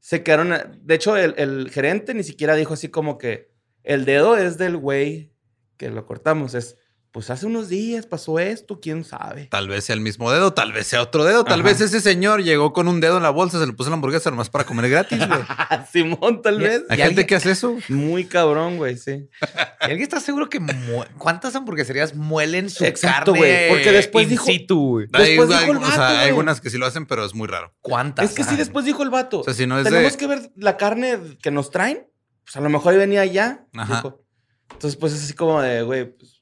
se quedaron. a- De hecho, el, el gerente ni siquiera dijo así como que el dedo es del güey que lo cortamos. Es, pues hace unos días pasó esto, quién sabe. Tal vez sea el mismo dedo, tal vez sea otro dedo, tal Ajá. vez ese señor llegó con un dedo en la bolsa, se le puso la hamburguesa nomás para comer gratis, güey. [LAUGHS] Simón, tal vez. Hay ¿Y gente alguien- que hace eso. Muy cabrón, güey, sí. [LAUGHS] ¿Y alguien está seguro que mu- cuántas hamburgueserías muelen su Exacto, carne güey, porque después in dijo- situ? Hay, Después hay- dijo el o sea, hay algunas que sí lo hacen, pero es muy raro. ¿Cuántas? Es que sí, después dijo el vato. O sea, si no es Tenemos de... que ver la carne que nos traen. Pues a lo mejor venía ya. Ajá. dijo. Entonces, pues es así como de, güey, pues,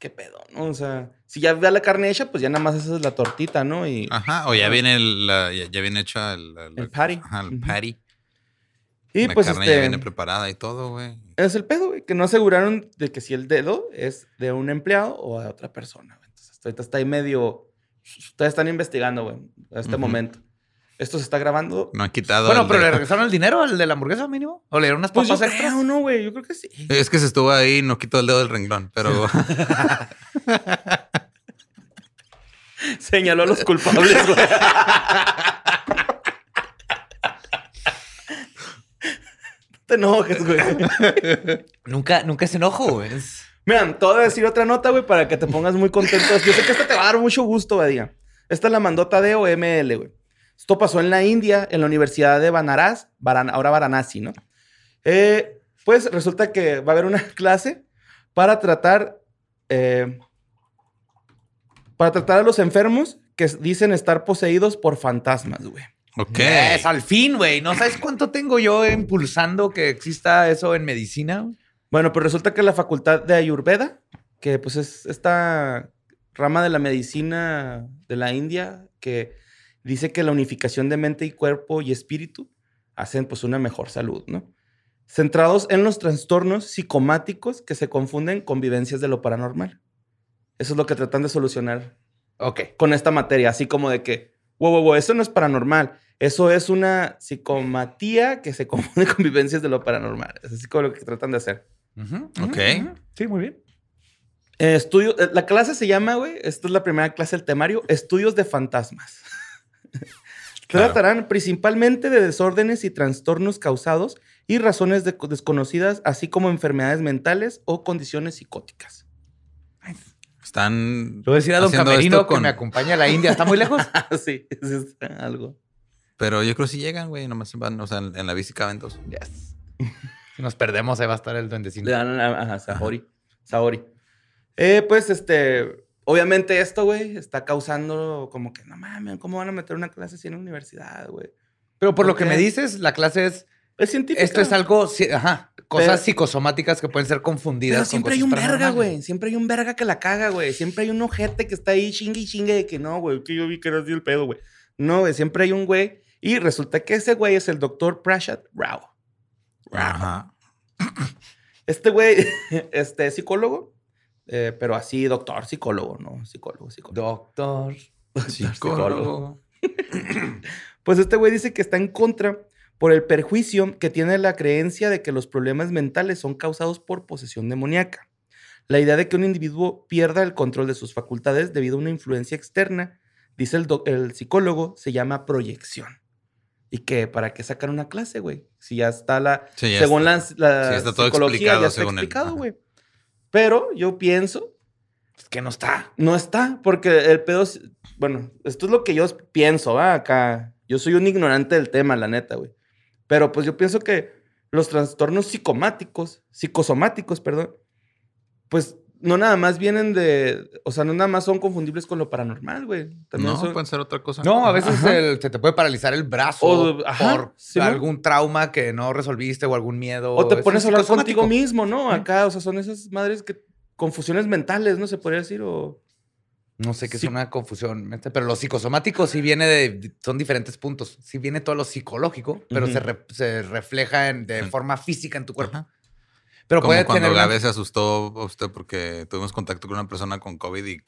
qué pedo, ¿no? O sea, si ya ve la carne hecha, pues ya nada más haces la tortita, ¿no? Y Ajá, o ya viene el, la- ya, ya viene hecha el, el- El patty. Ajá, el patty. Y la pues carne este, ya viene preparada y todo, güey. es el pedo, güey, que no aseguraron de que si el dedo es de un empleado o de otra persona. Entonces Ahorita está ahí medio. Todavía están investigando, güey, a este momento. Esto se está grabando. No han quitado. Bueno, pero de- le regresaron el dinero al de la hamburguesa mínimo. O le dieron unas Pues yo papas extras. creo, ¿no, güey? Yo creo que sí. Es que se estuvo ahí, no quitó el dedo del renglón, pero [LAUGHS] Señaló a los culpables, güey. No te enojes, güey. Nunca, nunca es enojo, güey. Es- Mira, te voy a decir otra nota, güey, para que te pongas muy contento. Yo sé que esta te va a dar mucho gusto, Badía. Esta la mandó Tadeo ML, güey. Esto pasó en la India, en la Universidad de Banaras, ahora Varanasi, ¿no? Eh, pues resulta que va a haber una [LAUGHS] clase para tratar, eh, para tratar a los enfermos que dicen estar poseídos por fantasmas, güey. ok. Es al fin, güey. ¿No sabes cuánto tengo yo impulsando que exista eso en medicina? Bueno, pues resulta que la facultad de Ayurveda, que pues es esta rama de la medicina de la India, que dice que la unificación de mente y cuerpo y espíritu hacen pues una mejor salud, ¿no? Centrados en los trastornos psicomáticos que se confunden con vivencias de lo paranormal. Eso es lo que tratan de solucionar Ok. con esta materia, así como de que, wow, wow, wow, eso no es paranormal, eso es una psicomatía que se [LAUGHS] confunde con vivencias de lo paranormal. Es así como lo que tratan de hacer. Ok. Sí, muy bien. Eh, estudio, eh, la clase se llama, güey, esta es la primera clase del temario, Estudios de Fantasmas. [LAUGHS] [LAUGHS] Claro. Tratarán principalmente de desórdenes y trastornos causados y razones de- desconocidas, así como enfermedades mentales o condiciones psicóticas. Están. A decir a don Camerino que me acompaña a la India. ¿Está muy lejos? [LAUGHS] sí, es algo. Pero yo creo que sí llegan, güey. Nomás van, o sea, en, en la bici caben dos. Yes. Si nos perdemos, ahí va a estar el duendecito. Le dan a, ajá, Saori. Saori. Eh, pues, este, obviamente esto, güey, está causando como que, no mames, ¿cómo van a meter una clase así en la universidad, güey? Pero por lo ¿Por que me dices, la clase es... Es científico. Esto es algo... Ajá. Cosas Pero- psicosomáticas que pueden ser confundidas Pero con siempre hay un verga, güey. Siempre hay un verga que la caga, güey. Siempre hay un ojete que está ahí chingue y chingue de que no, güey, que yo vi que era así el pedo, güey. No, güey, siempre hay un güey. Y resulta que ese güey es el doctor Prashad Rao. Ajá. Este güey, [LAUGHS] este es psicólogo, eh, pero así doctor psicólogo, ¿no? Psicólogo, psicólogo. Doctor. Psicólogo. [CLEARS THROAT] Pues este güey dice que está en contra por el perjuicio que tiene la creencia de que los problemas mentales son causados por posesión demoníaca. La idea de que un individuo pierda el control de sus facultades debido a una influencia externa, dice el, el psicólogo, se llama proyección. Y que para qué sacar una clase, güey. Si ya está la. Sí, ya según está. la, la Sí, está todo psicología, explicado, ya está según él. explicado, Ajá. güey. Pero yo pienso que no está. no está, porque el pedo, es- bueno, esto es lo que yo pienso, ¿va? Acá, yo soy un ignorante del tema, la neta, güey. Pero pues yo pienso que los trastornos psicomáticos, psicosomáticos, perdón, pues no nada más vienen de, o sea, no nada más son confundibles con lo paranormal, güey. También No, son- pueden ser otra cosa. No, a veces el- se te puede paralizar el brazo O- ajá, por sí, ¿no? algún trauma que no resolviste o algún miedo. o te Es pones a hablar contigo mismo, ¿no? Acá, o sea, son esas madres que, confusiones mentales, ¿no? Se podría decir, o... No sé qué Sí. es una confusión, pero lo psicosomático sí viene de, son diferentes puntos. Sí viene todo lo psicológico, pero se, re- se refleja en- de forma física en tu cuerpo. Pero Como puede cuando tener una- Gabe se asustó a usted porque tuvimos contacto con una persona con COVID y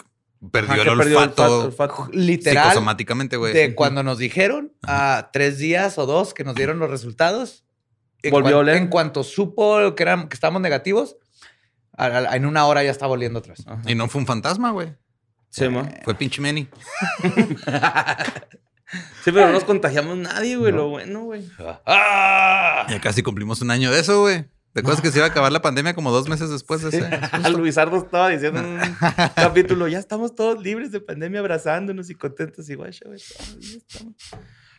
perdió Ajá, el que perdió el olfato, olfato. literal psicosomáticamente, güey. de cuando nos dijeron a tres días o dos que nos dieron los resultados. Volvió a oler. En cuanto supo que, eran, que estábamos negativos, a- a- en una hora ya estaba oliendo atrás. Ajá. Y no fue un fantasma, güey. Sí, mo. Fue pinche Manny. [LAUGHS] Sí, pero no nos contagiamos nadie, güey, lo bueno, güey. ¡Ah! Ya casi cumplimos un año de eso, güey. ¿Te acuerdas que se iba a acabar la pandemia como dos meses después de ese? [LAUGHS] Luisardo estaba diciendo en un [LAUGHS] capítulo, ya estamos todos libres de pandemia, abrazándonos y contentos y güey.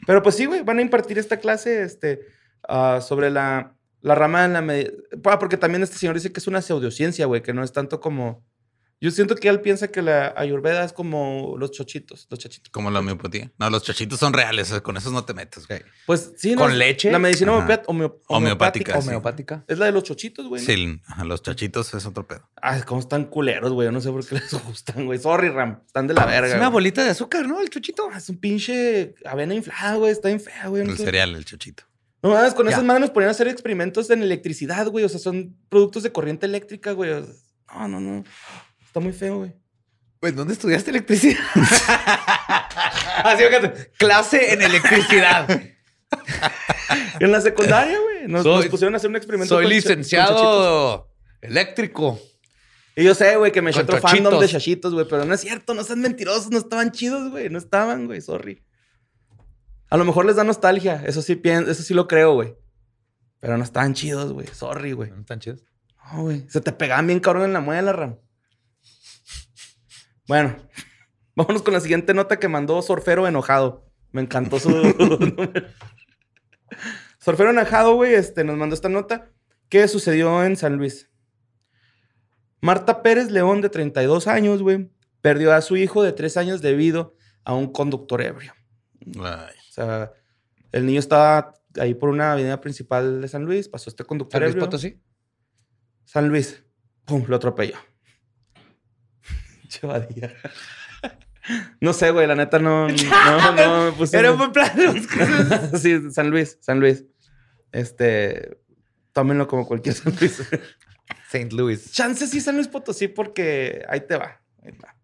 Pero pues sí, güey, van a impartir esta clase este, ah, sobre la, la rama de la medicina. porque también este señor dice que es una pseudociencia, güey, que no es tanto como... Yo siento que él piensa que la ayurveda es como los chochitos, los chachitos. Como la homeopatía. No, los chachitos son reales. Con esos no te metes, güey. Pues sí, ¿no? ¿Con leche? La medicina Homeopática, homeopática. sí. Homeopática. Es la de los chochitos, güey. ¿no? Sí, ajá, los chachitos es otro pedo. Ay, cómo están culeros, güey. Yo no sé por qué [LAUGHS] les gustan, güey. Sorry, Ram. Están de la verga. Es una güey. bolita de azúcar, ¿no? El chuchito. Ah, Es un pinche avena inflada, güey. Está bien fea, güey. No, El sé. cereal, el chachito. no mames, con Ya. esas madres nos ponían a hacer experimentos en electricidad, güey. O sea, son productos de corriente eléctrica, güey. O sea, No, no, no. Está muy feo, güey. Pues, ¿dónde estudiaste electricidad? [LAUGHS] Así, fíjate, clase en electricidad. [LAUGHS] En la secundaria, güey. Nos, nos pusieron a hacer un experimento. Soy con cha- con licenciado eléctrico. Y yo sé, güey, que me eché Con otro fandom de chachitos. güey. Pero no es cierto, no sean mentirosos. No estaban chidos, güey. No estaban, güey. Sorry. A lo mejor les da nostalgia. Eso sí, pien- eso sí lo creo, güey. Pero no estaban chidos, güey. Sorry, güey. ¿No están chidos? No, güey. Se te pegaban bien cabrón en la muela, Ram. Bueno, [LAUGHS] vámonos con la siguiente nota que mandó Sorfero enojado. Me encantó su. [LAUGHS] Sorfero enojado, güey, este, nos mandó esta nota. ¿Qué sucedió en San Luis? Marta Pérez León, de 32 años, güey, perdió a su hijo de 3 años debido a un conductor ebrio. Ay. O sea, el niño estaba ahí por una avenida principal de San Luis, pasó este conductor ¿San Luis ebrio. Potosí? San Luis. Pum, lo atropelló. Chavadilla. No sé, güey, la neta no, [LAUGHS] no, no me puse. Era un buen plan. [LAUGHS] sí, San Luis, San Luis. Este, tómenlo como cualquier San Luis. St. Louis. Chance sí San Luis Potosí porque ahí te va. ahí va.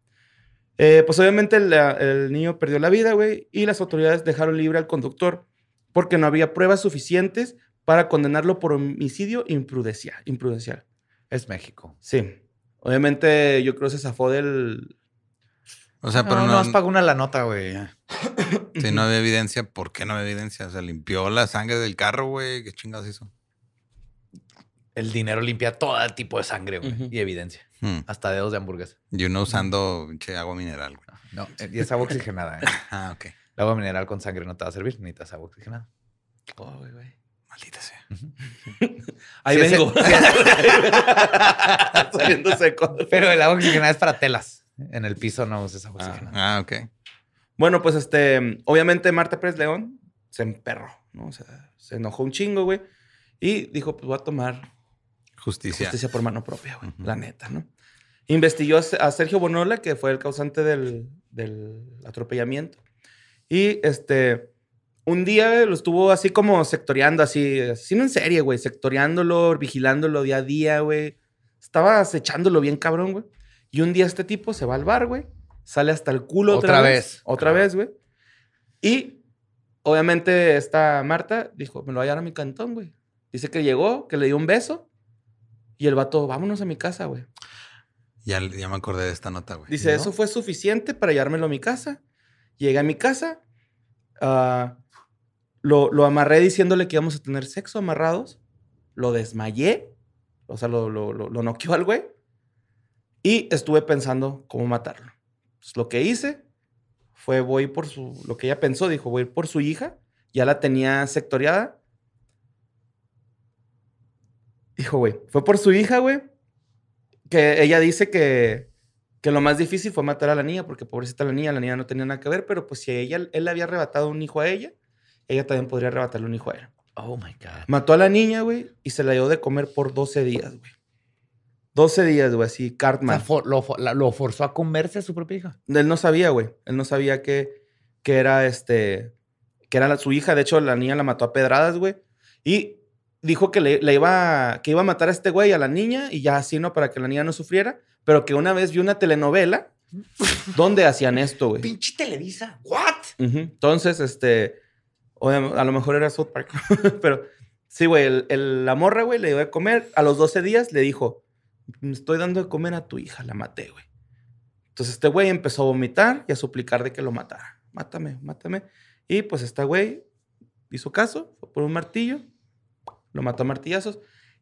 Eh, pues obviamente el, el niño perdió la vida, güey, y las autoridades dejaron libre al conductor porque no había pruebas suficientes para condenarlo por homicidio imprudencial. imprudencial. Es México. Sí. Obviamente yo creo que se zafó del... O sea, pero no, no, no, has pagado una la nota, güey. si no había evidencia, ¿por qué no había evidencia? O sea, limpió la sangre del carro, güey. ¿Qué chingados hizo? El dinero limpia todo tipo de sangre, güey. Y evidencia. Hmm. Hasta dedos de hamburguesa. Y uno usando pinche agua mineral, güey. No, eh, y es agua oxigenada. ¿eh? [LAUGHS] Ah, ok. El agua mineral con sangre no te va a servir. Necesitas agua oxigenada. Oh, güey, güey. Maldita sea. [LAUGHS] Ahí Sí, vengo. ese- Saliendo seco. Pero el agua oxigenada es para telas. En el piso no uses agua oxigenada. Ah, ok. Bueno, pues este, obviamente Marta Pérez León se emperró, ¿no? O sea, se enojó un chingo, güey. Y dijo, pues voy a tomar Justicia. justicia por mano propia, güey. La neta, ¿no? Investigó a Sergio Bonola, que fue el causante del, del atropellamiento. Y este, un día lo estuvo así como sectoreando, así, así no en serie, güey, sectoreándolo, vigilándolo día a día, güey. Estaba acechándolo bien cabrón, güey. Y un día este tipo se va al bar, güey. Sale hasta el culo otra, Otra vez. vez. Otra vez, güey. Y obviamente esta Marta dijo, me lo voy a llevar a mi cantón, güey. Dice que llegó, que le dio un beso. Y el vato, vámonos a mi casa, güey. Ya, ya me acordé de esta nota, güey. Dice, ¿No? eso fue suficiente para llevármelo a mi casa. Llegué a mi casa. ah, lo, lo amarré diciéndole que íbamos a tener sexo amarrados. Lo desmayé. O sea, lo, lo, lo, noqueó al güey. Y estuve pensando cómo matarlo. Lo que hice fue voy por su... Lo que ella pensó, dijo, voy por su hija. Ya la tenía sectoriada. Dijo, güey, fue por su hija, güey. Que ella dice que, que lo más difícil fue matar a la niña, porque pobrecita la niña, la niña no tenía nada que ver, pero pues si ella, él le había arrebatado un hijo a ella, ella también podría arrebatarle un hijo a él. Oh my God. Mató a la niña, güey, y se la dio de comer por 12 días, güey. 12 días, güey, así, O sea, Cartman. for- lo, for- la- lo forzó a comerse a su propia hija. Él no sabía, güey. Él no sabía que, que era este. que era la- su hija. De hecho, la niña la mató a pedradas, güey. Y dijo que le, le iba. que iba a matar a este güey, a la niña, y ya así, ¿no? Para que la niña no sufriera. Pero que una vez vio una telenovela donde hacían esto, güey. Pinche Televisa. ¿What? Entonces, este. Obvia- a lo mejor era South Park. [LAUGHS] Pero sí, güey. el- el- la morra, güey, le dio de comer. A los 12 días le dijo: Me estoy dando de comer a tu hija. La maté, güey. Entonces, este güey empezó a vomitar y a suplicar de que lo matara. Mátame, mátame. Y pues, este güey hizo caso, fue por un martillo, lo mató a martillazos.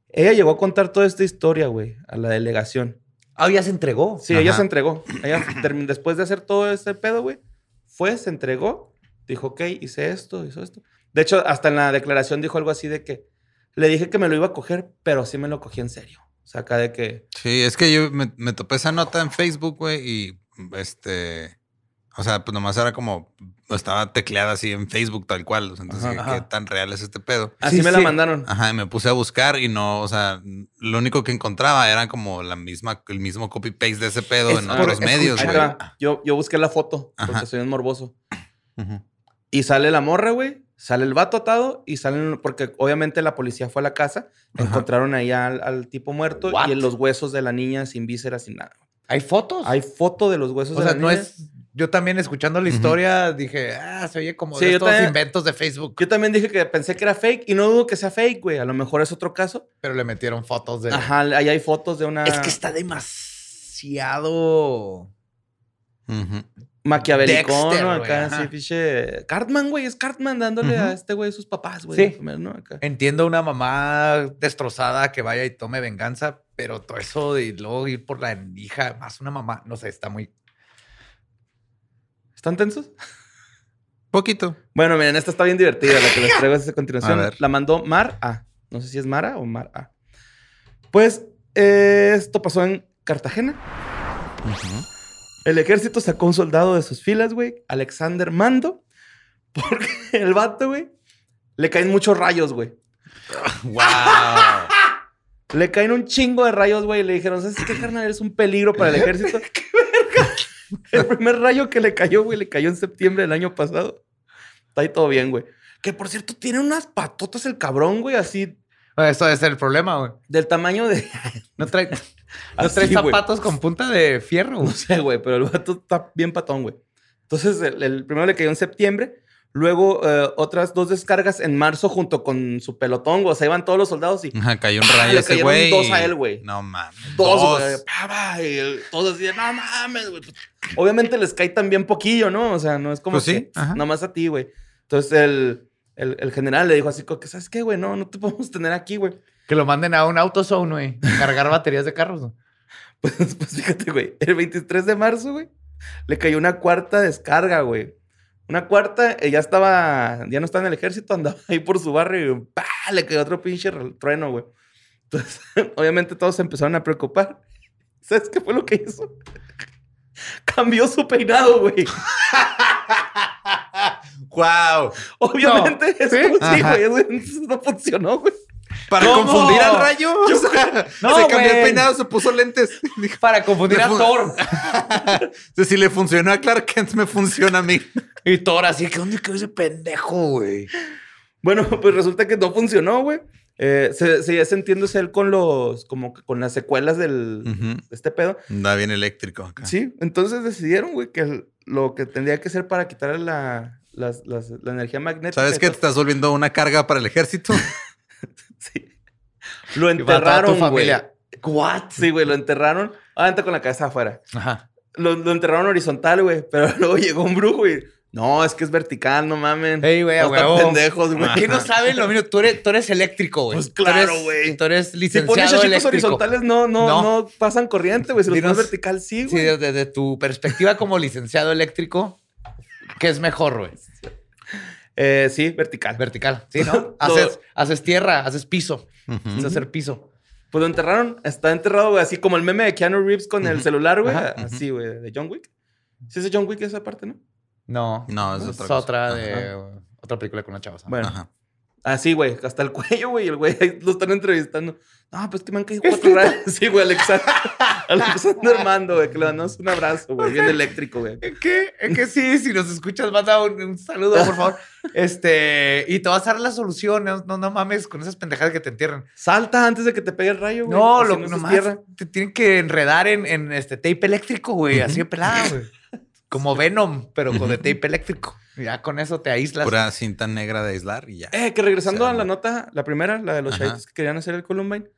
Ella llegó a contar toda esta historia, güey, a la delegación. Ah, ya se entregó. Sí, ella Ajá. se entregó. Ella, después de hacer todo ese pedo, güey, fue, se entregó, dijo, ok, hice esto, hizo esto. De hecho, hasta en la declaración dijo algo así de que le dije que me lo iba a coger, pero sí me lo cogí en serio. O sea, acá de que... Sí, es que yo me, me topé esa nota en Facebook, güey, y este. O sea, pues nomás era como. Estaba tecleada así en Facebook, tal cual. entonces, Ajá, ¿qué, ajá. qué tan real es este pedo? Así Sí, me la sí. mandaron. Ajá, y me puse a buscar y no, o sea, lo único que encontraba era como la misma, el mismo copy-paste de ese pedo Es en por otros medios, güey. Yo, yo busqué la foto, porque soy un morboso. Ujú. Y sale la morra, güey. Sale el vato atado y salen, porque obviamente la policía fue a la casa, Ajá. encontraron ahí al, al tipo muerto What? y en los huesos de la niña sin vísceras, sin nada. ¿Hay fotos? Hay foto de los huesos o de sea, la no niña. es. Yo también escuchando la historia dije, ah, se oye como Sí, de estos también- inventos de Facebook. Yo también dije que pensé que era fake y no dudo que sea fake, güey. A lo mejor es otro caso. Pero le metieron fotos de. Ajá, ahí hay fotos de una Es que está demasiado. Maquiavelicón, Dexter, ¿no? güey, Acá, ajá. sí, pinche... Cartman, güey. Es Cartman dándole a este güey sus papás, güey. Sí. ¿no? Acá. Entiendo una mamá destrozada que vaya y tome venganza, pero todo eso de luego ir por la hija, más una mamá, no sé, está muy. ¿Están tensos? Poquito. Bueno, miren, esta está bien divertida, la que les traigo [LAUGHS] a continuación. A ver. La mandó Mar A. No sé si es Mara o Mar A. Pues eh, esto pasó en Cartagena. El ejército sacó un soldado de sus filas, güey, Alexander Mando, [LAUGHS] porque el vato, güey, le caen muchos rayos, güey. ¡Wow! [LAUGHS] Le caen un chingo de rayos, güey, y le dijeron, ¿sabes qué, carnal? Eres un peligro para el [LAUGHS] ejército. ¡Qué verga! El primer rayo que le cayó, güey, le cayó en septiembre del año pasado. Está ahí todo bien, güey. Que por cierto, tiene unas patotas el cabrón, güey, así Eso debe ser el problema, güey. del tamaño de. No trae, [LAUGHS] no Así, trae güey. zapatos con punta de fierro. No sé, güey, pero el vato está bien patón, güey. Entonces, el, el primero le cayó en septiembre. Luego, eh, otras dos descargas en marzo junto con su pelotón, güey. O sea, iban todos los soldados y Ajá, cayó un rayo le ese cayeron güey. dos a él, güey. No mames. dos, güey. pa, pa, Y el- todos así de, no mames, güey. Obviamente les cae también poquillo, ¿no? O sea, no es como Pues sí, que ajá. nomás a ti, güey. Entonces, el, el, el general le dijo así, que, ¿sabes qué, güey? No, no te [LAUGHS] podemos tener aquí, güey. Que lo manden a un AutoZone, güey. Cargar baterías de carros. ¿no? [LAUGHS] Pues, pues fíjate, güey. El 23 de marzo, güey, le cayó una cuarta descarga, güey. Una cuarta, eh, ya estaba, ya no estaba en el ejército, andaba ahí por su barrio y ¡pah! le cayó otro pinche trueno, güey. Entonces, [LAUGHS] obviamente todos se empezaron a preocupar. ¿Sabes qué fue lo que hizo? Cambió su peinado, güey. ¡Wow! Obviamente, No, es ¿sí? güey. no funcionó, güey. ¿Para ¿Cómo? confundir al rayo? O sea, No, se cambió güey. el peinado, se puso lentes. [LAUGHS] Para confundir a Thor. [LAUGHS] "O sea, si le funcionó a Clark Kent, me funciona a mí. Y Thor así, que ¿dónde quedó ese pendejo, güey? Bueno, pues resulta que no funcionó, güey. Eh, se, seguía sintiéndose él con los, como que con las secuelas del, este pedo. Da bien eléctrico acá. Sí, entonces decidieron, güey, que lo que tendría que hacer para quitarle la, las- las- la energía magnética. ¿Sabes y qué? Te estás volviendo una carga para el ejército. [LAUGHS] Sí. Lo enterraron, tu güey. familia. ¿What? Sí, güey, lo enterraron. Obviamente con la cabeza afuera. Ajá. Lo, lo enterraron horizontal, güey. Pero [LAUGHS] luego llegó un brujo y... No, es que es vertical, no mamen. Ey, güey, no pendejos, güey. ¿Qué no [LAUGHS] saben lo mismo? Tú eres, tú eres eléctrico, güey. Pues claro, güey. Tú eres Si licenciado pones chachitos eléctrico. horizontales no, no, No. no. pasan corriente, güey. Si los pones vertical, sí, Sí, güey. desde, desde tu perspectiva como licenciado eléctrico, ¿qué es mejor, güey? Eh, sí, vertical. Vertical. Sí, ¿no? [LAUGHS] Haces, haces tierra, haces piso. Es hacer piso. Pues lo enterraron. Está enterrado, güey. Así como el meme de Keanu Reeves con el celular, güey. Así, güey. De John Wick. ¿Sí es de John Wick esa parte, no? No. No, es es otra otra, cosa. de otra película con una chava. Bueno. Ajá. Así, güey. Hasta el [LAUGHS] cuello, güey. El güey lo están entrevistando. No, pues que me han caído cuatro rayos. [LAUGHS] Sí, güey. Alexander, [LAUGHS] Alexander Mando, güey. Que le mandamos un abrazo, güey. Bien eléctrico, güey. Que, es que sí, si nos escuchas, manda un, un saludo, por favor. Este, y te vas a dar la solución. No, no, mames con esas pendejadas que te entierran. Salta antes de que te pegue el rayo, güey. No, lo que nomás te tienen que enredar en, en este tape eléctrico, güey, así de pelada, güey. Como Venom, pero con de tape eléctrico. Ya con eso te aíslas. Pura cinta negra de aislar y ya. Eh, que regresando Se a la nota, la primera, la de los chavitos que querían hacer el Columbine.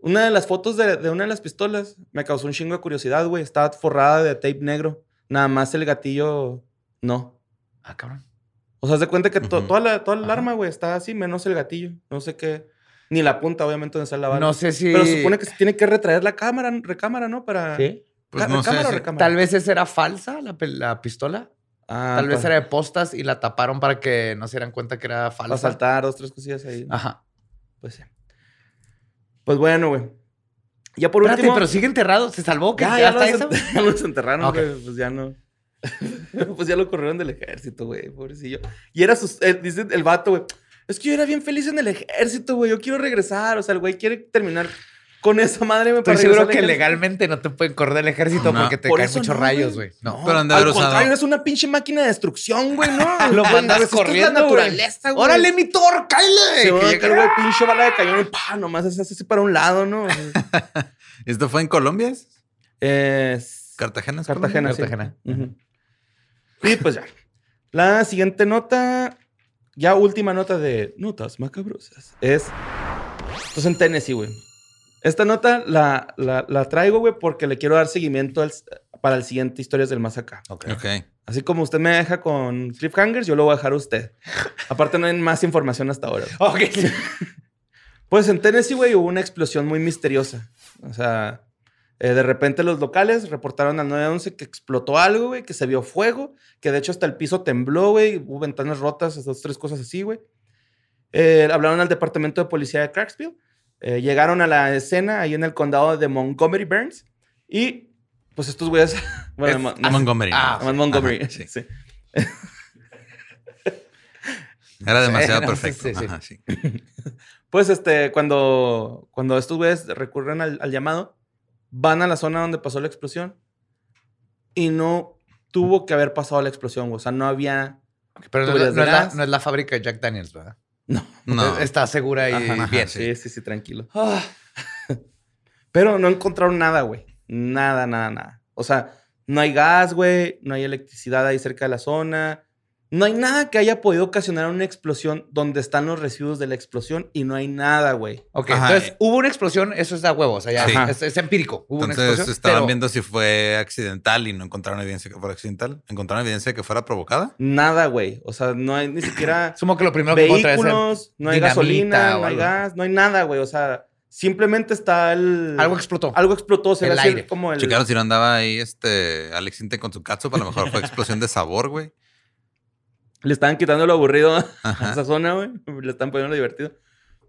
Una de las fotos de, de una de las pistolas me causó un chingo de curiosidad, güey. Estaba forrada de tape negro. Nada más el gatillo, no. Ah, cabrón. O sea, de cuenta que to- toda la, toda arma, güey, está así, menos el gatillo. No sé qué. Ni la punta, obviamente, donde está la bala. No sé si. Pero se supone que se tiene que retraer la cámara, recámara, ¿no? Para. Sí. Pues no sé. Tal vez esa era falsa, la, pe- la pistola. Ah, Tal vez era de postas y la taparon para que no se dieran cuenta que era falsa. Para saltar dos, tres cosillas ahí. Ajá. Pues sí. Pues bueno, güey. Ya por Espérate, último. pero sigue enterrado. ¿Se salvó? ¿Qué? Ya, ¿Ya, ya, está los, eso? [LAUGHS] ya Ok. güey. Pues ya no. [LAUGHS] pues ya lo corrieron del ejército, güey. Pobrecillo. Y era sus. eh, dice el vato, güey. Es que yo era bien feliz en el ejército, güey. Yo quiero regresar. O sea, el güey quiere terminar con esa madre. me Estoy para seguro que legalmente no te pueden correr del ejército No. porque te Por caen muchos no, rayos, güey. No. Pero han de Al haber usado- contrario, es una pinche máquina de destrucción, güey, ¿no? [LAUGHS] Lo mandas pues esto es corriendo, la naturaleza, güey. ¡Órale, mi Thor! ¡Cállate! Se va Que a caer, güey, pinche bala de cañón y pa, nomás se hace así para un lado, ¿no? [LAUGHS] ¿Esto fue en Colombia? Es Cartagena. es Cartagena, sí. Cartagena. Y pues ya. La siguiente nota, ya última nota de notas macabrosas, es. Esto es en Tennessee, güey. Esta nota la, la, la traigo, güey, porque le quiero dar seguimiento al- para el siguiente Historias del Más Acá. Ok. Así como usted me deja con cliffhangers, yo lo voy a dejar a usted. [LAUGHS] Aparte, no hay más información hasta ahora. Ok. [LAUGHS] Pues en Tennessee, güey, hubo una explosión muy misteriosa. O sea, eh, de repente los locales reportaron al 911 que explotó algo, güey, que se vio fuego, que de hecho hasta el piso tembló, güey, hubo ventanas rotas, esas dos, tres cosas así, güey. Eh, hablaron al departamento de policía de Cracksville, eh, llegaron a la escena ahí en el condado de Montgomery Burns y pues estos güeyes... [LAUGHS] bueno, Es- Mon- A Montgomery. Ah, Mon- Montgomery, Ajá, sí. sí. Era demasiado [LAUGHS] Sí, perfecto. Ajá, sí. [LAUGHS] Pues este, cuando, cuando estos güeyes recurren al, al llamado, van a la zona donde pasó la explosión y no tuvo que haber pasado la explosión. O sea, no había. Pero no, Tuberías no de es la, gas. no es la fábrica de Jack Daniels, ¿verdad? No. No. Está segura y Ajá, bien. Sí, sí, sí, tranquilo. [LAUGHS] Pero no encontraron nada, güey. Nada, nada, nada. O sea, no hay gas, güey. No hay electricidad ahí cerca de la zona. No hay nada que haya podido ocasionar una explosión donde están los residuos de la explosión y no hay nada, güey. Ok, Ajá. entonces hubo una explosión, eso es a huevo, o sea, ya Sí. es, es empírico. Hubo una Entonces explosión. estaban pero- viendo si fue accidental y no encontraron evidencia que fuera accidental. ¿Encontraron evidencia que fuera provocada? Nada, güey. O sea, no hay ni siquiera [CLEARS THROAT] Supongo que lo primero que encontré es vehículos, no hay gasolina, no hay gas, no hay nada, güey. O sea, simplemente está el... algo explotó. Algo explotó, se El aire. como el... Checaron si no andaba ahí este Alex Inte con su catsup. A lo mejor fue explosión de sabor, güey. Le estaban quitando lo aburrido a [LAUGHS] Ajá. esa zona, güey. Le están poniendo lo divertido.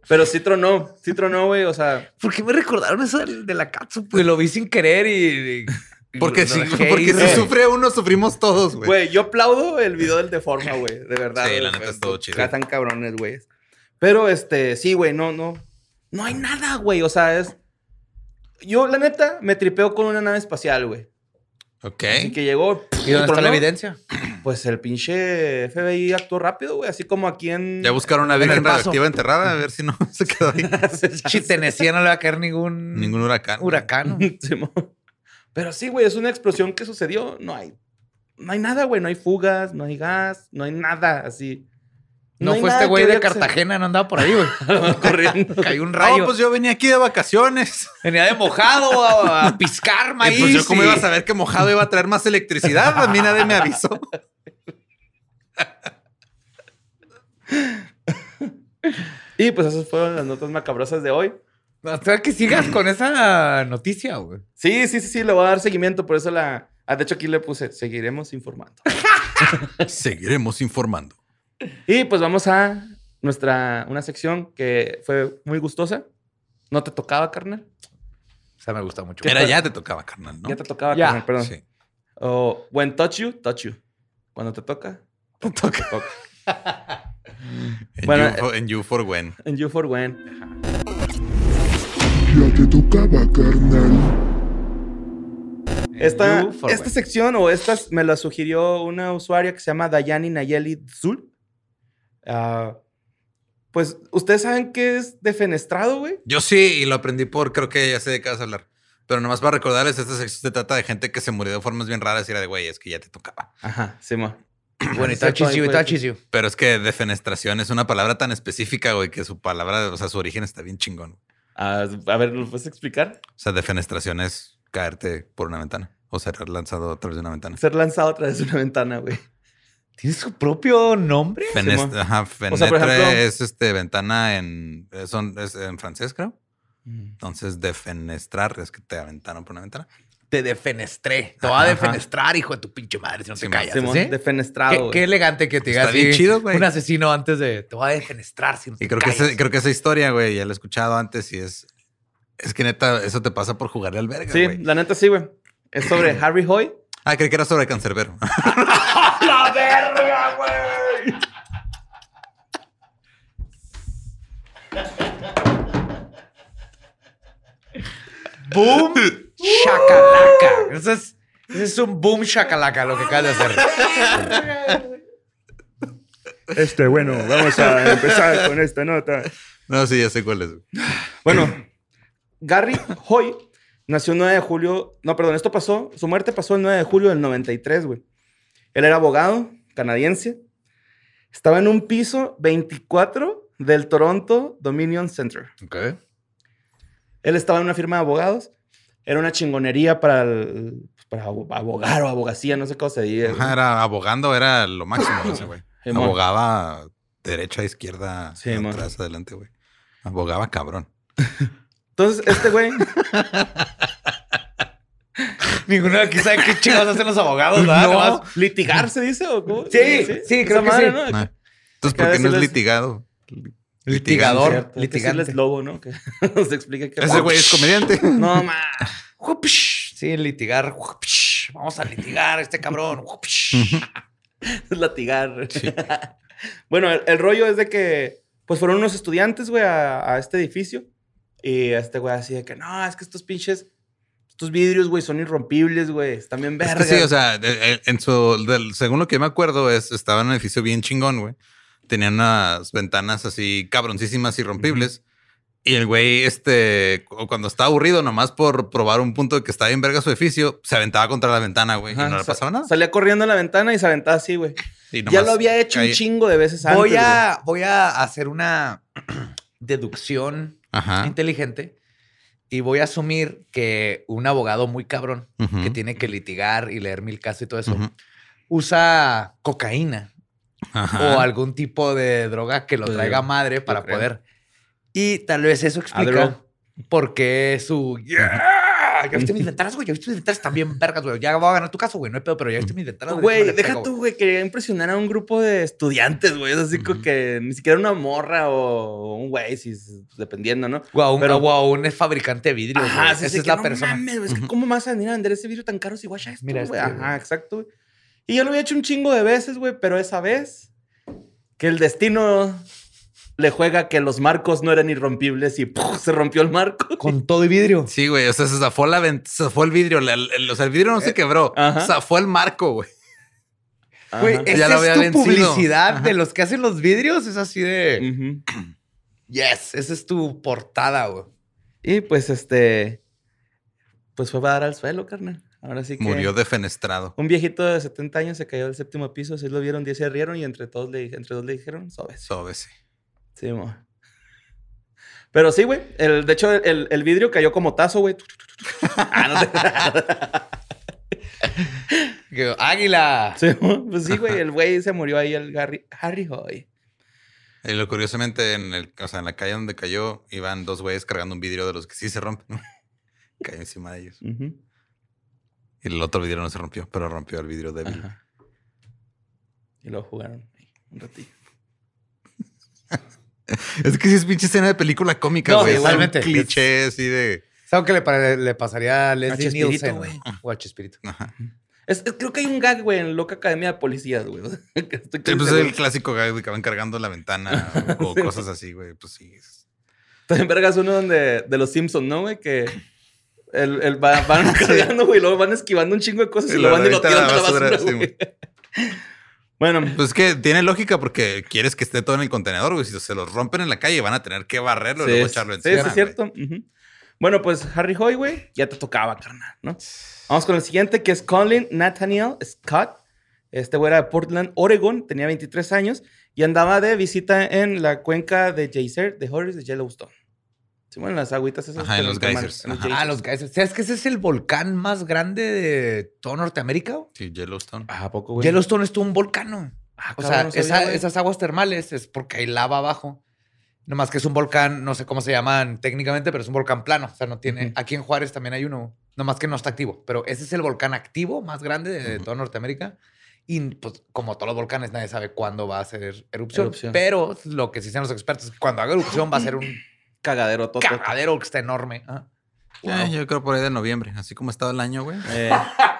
Pero sí tronó, sí tronó, güey. O sea, ¿Por qué me recordaron eso de la catsup? Pues lo vi sin querer y... y- [LAUGHS] Porque, lo si, porque si sufre uno, sufrimos todos, güey. güey, yo aplaudo el video del Deforma, güey. De verdad. Sí, la güey. neta estuvo chido. Están cabrones, güey. Pero, este, sí, güey, no, no. No hay nada, güey. O sea, es... Yo, la neta, me tripeo con una nave espacial, güey. Ok. Así que llegó... ¿Y dónde está la evidencia? Pues el pinche FBI actuó rápido, güey. Así como aquí en... Ya buscaron una virgen radioactiva enterrada, a ver si no [LAUGHS] se quedó ahí. [LAUGHS] Si Tennessee no le va a caer ningún... Ningún huracán. huracán. [LAUGHS] Pero sí, güey, es una explosión que sucedió. No hay, no hay nada, güey. No hay fugas, no hay gas, no hay nada así. No, fue este güey de se- Cartagena, no andaba por ahí, güey. [LAUGHS] corriendo. [LAUGHS] Cayó un rayo. No, pues yo venía aquí de vacaciones. [LAUGHS] Venía de mojado a, a piscar Y maíz. pues yo cómo y- iba a saber que mojado iba a traer más electricidad. A mí nadie me avisó. Y pues esas fueron las notas macabrosas de hoy. Hasta que sigas con esa noticia, güey. Sí, sí, sí, sí, le voy a dar seguimiento. Por eso la. ah, de hecho, aquí le puse, seguiremos informando. Seguiremos informando. Y pues vamos a nuestra, una sección que fue muy gustosa. ¿No te tocaba, carnal? O sea, me gusta mucho. Era ya te tocaba, carnal, ¿no? Ya te tocaba, Ya. carnal, perdón. Sí. O when touch you, touch you. Cuando te toca, te toca. [LAUGHS] En, Bueno, you, for, en You for When. En you for when. Ya te tocaba, carnal. Esta, esta when. sección o estas me la sugirió una usuaria que se llama Dayani Nayeli Zul. Ah, pues, ¿ustedes saben qué es defenestrado, güey? Yo sí, y lo aprendí por, creo que ya sé de qué vas a hablar. Pero nomás para recordarles, esta sección se trata de gente que se murió de formas bien raras y era de, güey, es que ya te tocaba. Ajá, sí, ma. [CLEARS THROAT] Bueno, y Cierto, touches you, touches you. Pero es que defenestración es una palabra tan específica, güey, que su palabra, o sea, su origen está bien chingón. Ah, a ver, ¿lo puedes explicar? O sea, defenestración es caerte por una ventana o ser lanzado a través de una ventana. Ser lanzado a través de una ventana, güey. ¿Tiene su propio nombre? Fenes- Simón. ajá, O sea, por ejemplo- es este ventana en son- es en francés, creo. Entonces, defenestrar es que te aventaron por una ventana. Te defenestré. Te voy a Ajá. defenestrar, hijo de tu pinche madre, si no te Simón, callas. Simón, ¿sí? defenestrado. Qué, elegante que te digas Está bien chido, güey. Un asesino antes de te voy a defenestrar si no te Y creo que, ese- creo que esa historia, güey, ya la he escuchado antes y es. Es que neta, eso te pasa por jugarle al verga, Sí, la neta sí, güey. Es sobre [CLEARS THROAT] Harry Hoy. Ah, creí que era sobre cancerbero. [LAUGHS] ¡La verga, güey! ¡Boom! ¡Shacalaca! Eso es, eso es un boom shacalaca lo que acabas de hacer. Este, bueno, vamos a empezar con esta nota. no, sí, ya sé cuál es. güey. Bueno, Gary Hoy Nació el 9 de julio. No, perdón, esto pasó. Su muerte pasó el 9 de julio del 93, güey. Él era abogado canadiense. Estaba en un piso 24 del Toronto Dominion Center. Ok. Él estaba en una firma de abogados. Era una chingonería para, el- para abo- abogar o abogacía, no sé cómo se dice. Era abogando, era lo máximo ese güey. [CLEARS THROAT] Abogaba derecha, izquierda, Sí, atrás, adelante, güey. Abogaba cabrón. [LAUGHS] Entonces, este güey, [LAUGHS] [LAUGHS] Ninguno de aquí sabe qué chingados hacen los abogados, ¿verdad? no, litigar se dice o cómo? Sí, sí, creo que sí. ¿no? Entonces, ¿por qué no es litigado? Litigador. Cierto, que litigante. decirles lobo, ¿no? Que [LAUGHS] nos explique qué Ese güey es comediante. [LAUGHS] No, ma. Sí, litigar. Vamos a litigar a este cabrón. Es latigar. bueno, el, el rollo es de que, pues fueron unos estudiantes, güey, a, a este edificio. Y este güey así de que, no, es que estos pinches, estos vidrios, güey, son irrompibles, güey. Están bien Es vergas. que sí, o sea, de- en su, del- según lo que me acuerdo, es, estaba en un edificio bien chingón, güey. Tenían unas ventanas así cabroncísimas y rompibles. Y el güey, este, cu- cuando estaba aburrido, nomás por probar un punto de que estaba bien verga su edificio, se aventaba contra la ventana, güey. Ajá, y no le sa- pasaba nada. Salía corriendo a la ventana y se aventaba así, güey. Ya lo había hecho un chingo de veces antes. Voy güey. a, voy a hacer una [CLEARS THROAT] deducción Ajá. inteligente y voy a asumir que un abogado muy cabrón que tiene que litigar y leer mil casos y todo eso usa cocaína Ajá. o algún tipo de droga que lo Pues, traiga madre para poder. Y tal vez eso explica por qué su. ¡Yeah! Ya viste mis ventanas, güey. Ya viste mis ventanas también vergas, güey. Ya voy a ganar tu caso, güey. No hay pedo, pero ya viste mis ventanas. Güey, ¿Cómo le deja pego, tú, güey? quería impresionar a un grupo de estudiantes, güey. Es así como que ni siquiera una morra o un güey, si, dependiendo, ¿no? Un, Pero- a un fabricante de vidrios. Ajá, sí, Esa es que la no persona. mames, güey, es que ¿Cómo vas a venir a vender ese vidrio tan caro si guacha esto, Mira güey? este, Ajá, güey. exacto, güey. Y yo lo había hecho un chingo de veces, güey, pero esa vez que el destino le juega que los marcos no eran irrompibles y ¡puf! se rompió el marco. [LAUGHS] Con todo y vidrio. Sí, güey. O sea, se zafó la vent- se zafó el vidrio. la- el- o sea, el vidrio no se quebró. Eh, Ajá. Zafó el marco, güey. Güey. Ya esa lo es tu vencido. publicidad Ajá. de los que hacen los vidrios. Es así de. Yes, esa es tu portada, güey. Y pues este, pues fue a dar al suelo, carnal. Ahora sí que... Murió defenestrado. Un viejito de 70 años se cayó del séptimo piso, así lo vieron, 10 se rieron y entre todos le, entre dos le dijeron, sobes. Sobe, sí. Sí, mo. Pero sí, güey. El, de hecho, el, el vidrio cayó como tazo, güey. Ah, [LAUGHS] Águila. Sí, pues sí, güey. El güey se murió ahí, el Harry, Harry Hoy. Y lo curiosamente, en el, o sea, en la calle donde cayó, iban dos güeyes cargando un vidrio de los que sí se rompen. [LAUGHS] Cayó encima de ellos. Y el otro vidrio no se rompió, pero rompió el vidrio débil. Ajá. Y luego jugaron ahí un ratillo. [LAUGHS] [LAUGHS] Es que sí es pinche escena de película cómica, No, güey. Es un totalmente. cliché así de. ¿Sabes qué le, pare- le pasaría a Leslie Nielsen? güey. güey? O a Chespirito. Ajá. Es, es- creo que hay un gag, güey, en Loca Academia de Policías, güey. [LAUGHS] Que Estoy Sí, pues seguro. el clásico gag de que van cargando la ventana [LAUGHS] o, o cosas así, güey. Pues sí. También vergas uno donde, de los Simpsons, ¿no, güey? Que el, el va- van cargando, güey, y luego van esquivando un chingo de cosas y, Y lo van y lo tiran a la basura, sí, güey. Bueno, Pues es que tiene lógica porque quieres que esté todo en el contenedor, güey. Si se los rompen en la calle, van a tener que barrerlo sí, y luego echarlo sí, encima. sí, es cierto. Bueno, pues Harry Hoy, güey, ya te tocaba, carnal, ¿no? Vamos con el siguiente, que es Colin Nathaniel Scott. Este güey era de Portland, Oregon, tenía 23 años y andaba de visita en la cuenca de Geyser, de Horace de Yellowstone. Sí, bueno, las agüitas esas. Ajá, en que los geysers, en los ajá. Ah, los geysers. ¿Sabes que ese es el volcán más grande de todo Norteamérica? Sí, Yellowstone. Ah, ¿a poco, güey? Yellowstone es todo un volcán. Ah, O sea, no sabía, esa- güey. esas aguas termales es porque hay lava abajo. Nomás que es un volcán, no sé cómo se llaman técnicamente, pero es un volcán plano. O sea, no tiene. Aquí en Juárez también hay uno. Nomás que no está activo. Pero ese es el volcán activo más grande de Ujú. toda Norteamérica. Y pues, como todos los volcanes, nadie sabe cuándo va a hacer erupción. Erupción. Pero lo que sí dicen los expertos es que cuando haga erupción va a ser un Cagadero todo. cagadero que está enorme. Ajá. Ya, yo creo por ahí de noviembre, así como estaba el año, güey. Eh,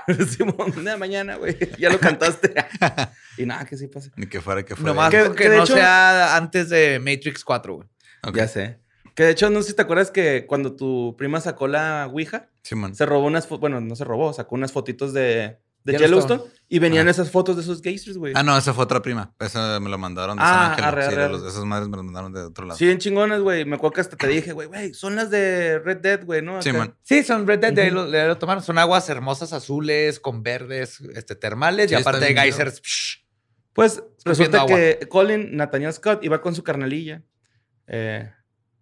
[LAUGHS] Simón, una mañana, güey. [LAUGHS] Ya lo cantaste. [LAUGHS] y nada, que sí pasa. Ni que fuera que fuera. Nomás Que- que de no hecho- sea antes de Matrix 4, güey. Ya sé. Que de hecho, no sé si te acuerdas que cuando tu prima sacó la Ouija, Simón. se robó unas fotos, bueno, no se robó, sacó unas fotitos de, de Yellowstone. Yellowstone. Y venían Ah. esas fotos de esos geysers, güey. Ah, no, esa fue otra prima. Esa me la mandaron de Ah, San Ángel. arre, Sí, arre, de arre. los- esas madres me las mandaron de otro lado. Sí, bien chingonas, güey. Me acuerdo que hasta te dije, güey, güey, son las de Red Dead, güey, ¿no? Sí, man. Sí, son Red Dead, de ahí Ujú. lo, de ahí lo tomaron. Son aguas hermosas azules con verdes este, termales Sí, y aparte de geysers. psh, Pues resulta agua. que Colin Nathaniel Scott iba con su carnalilla. Eh,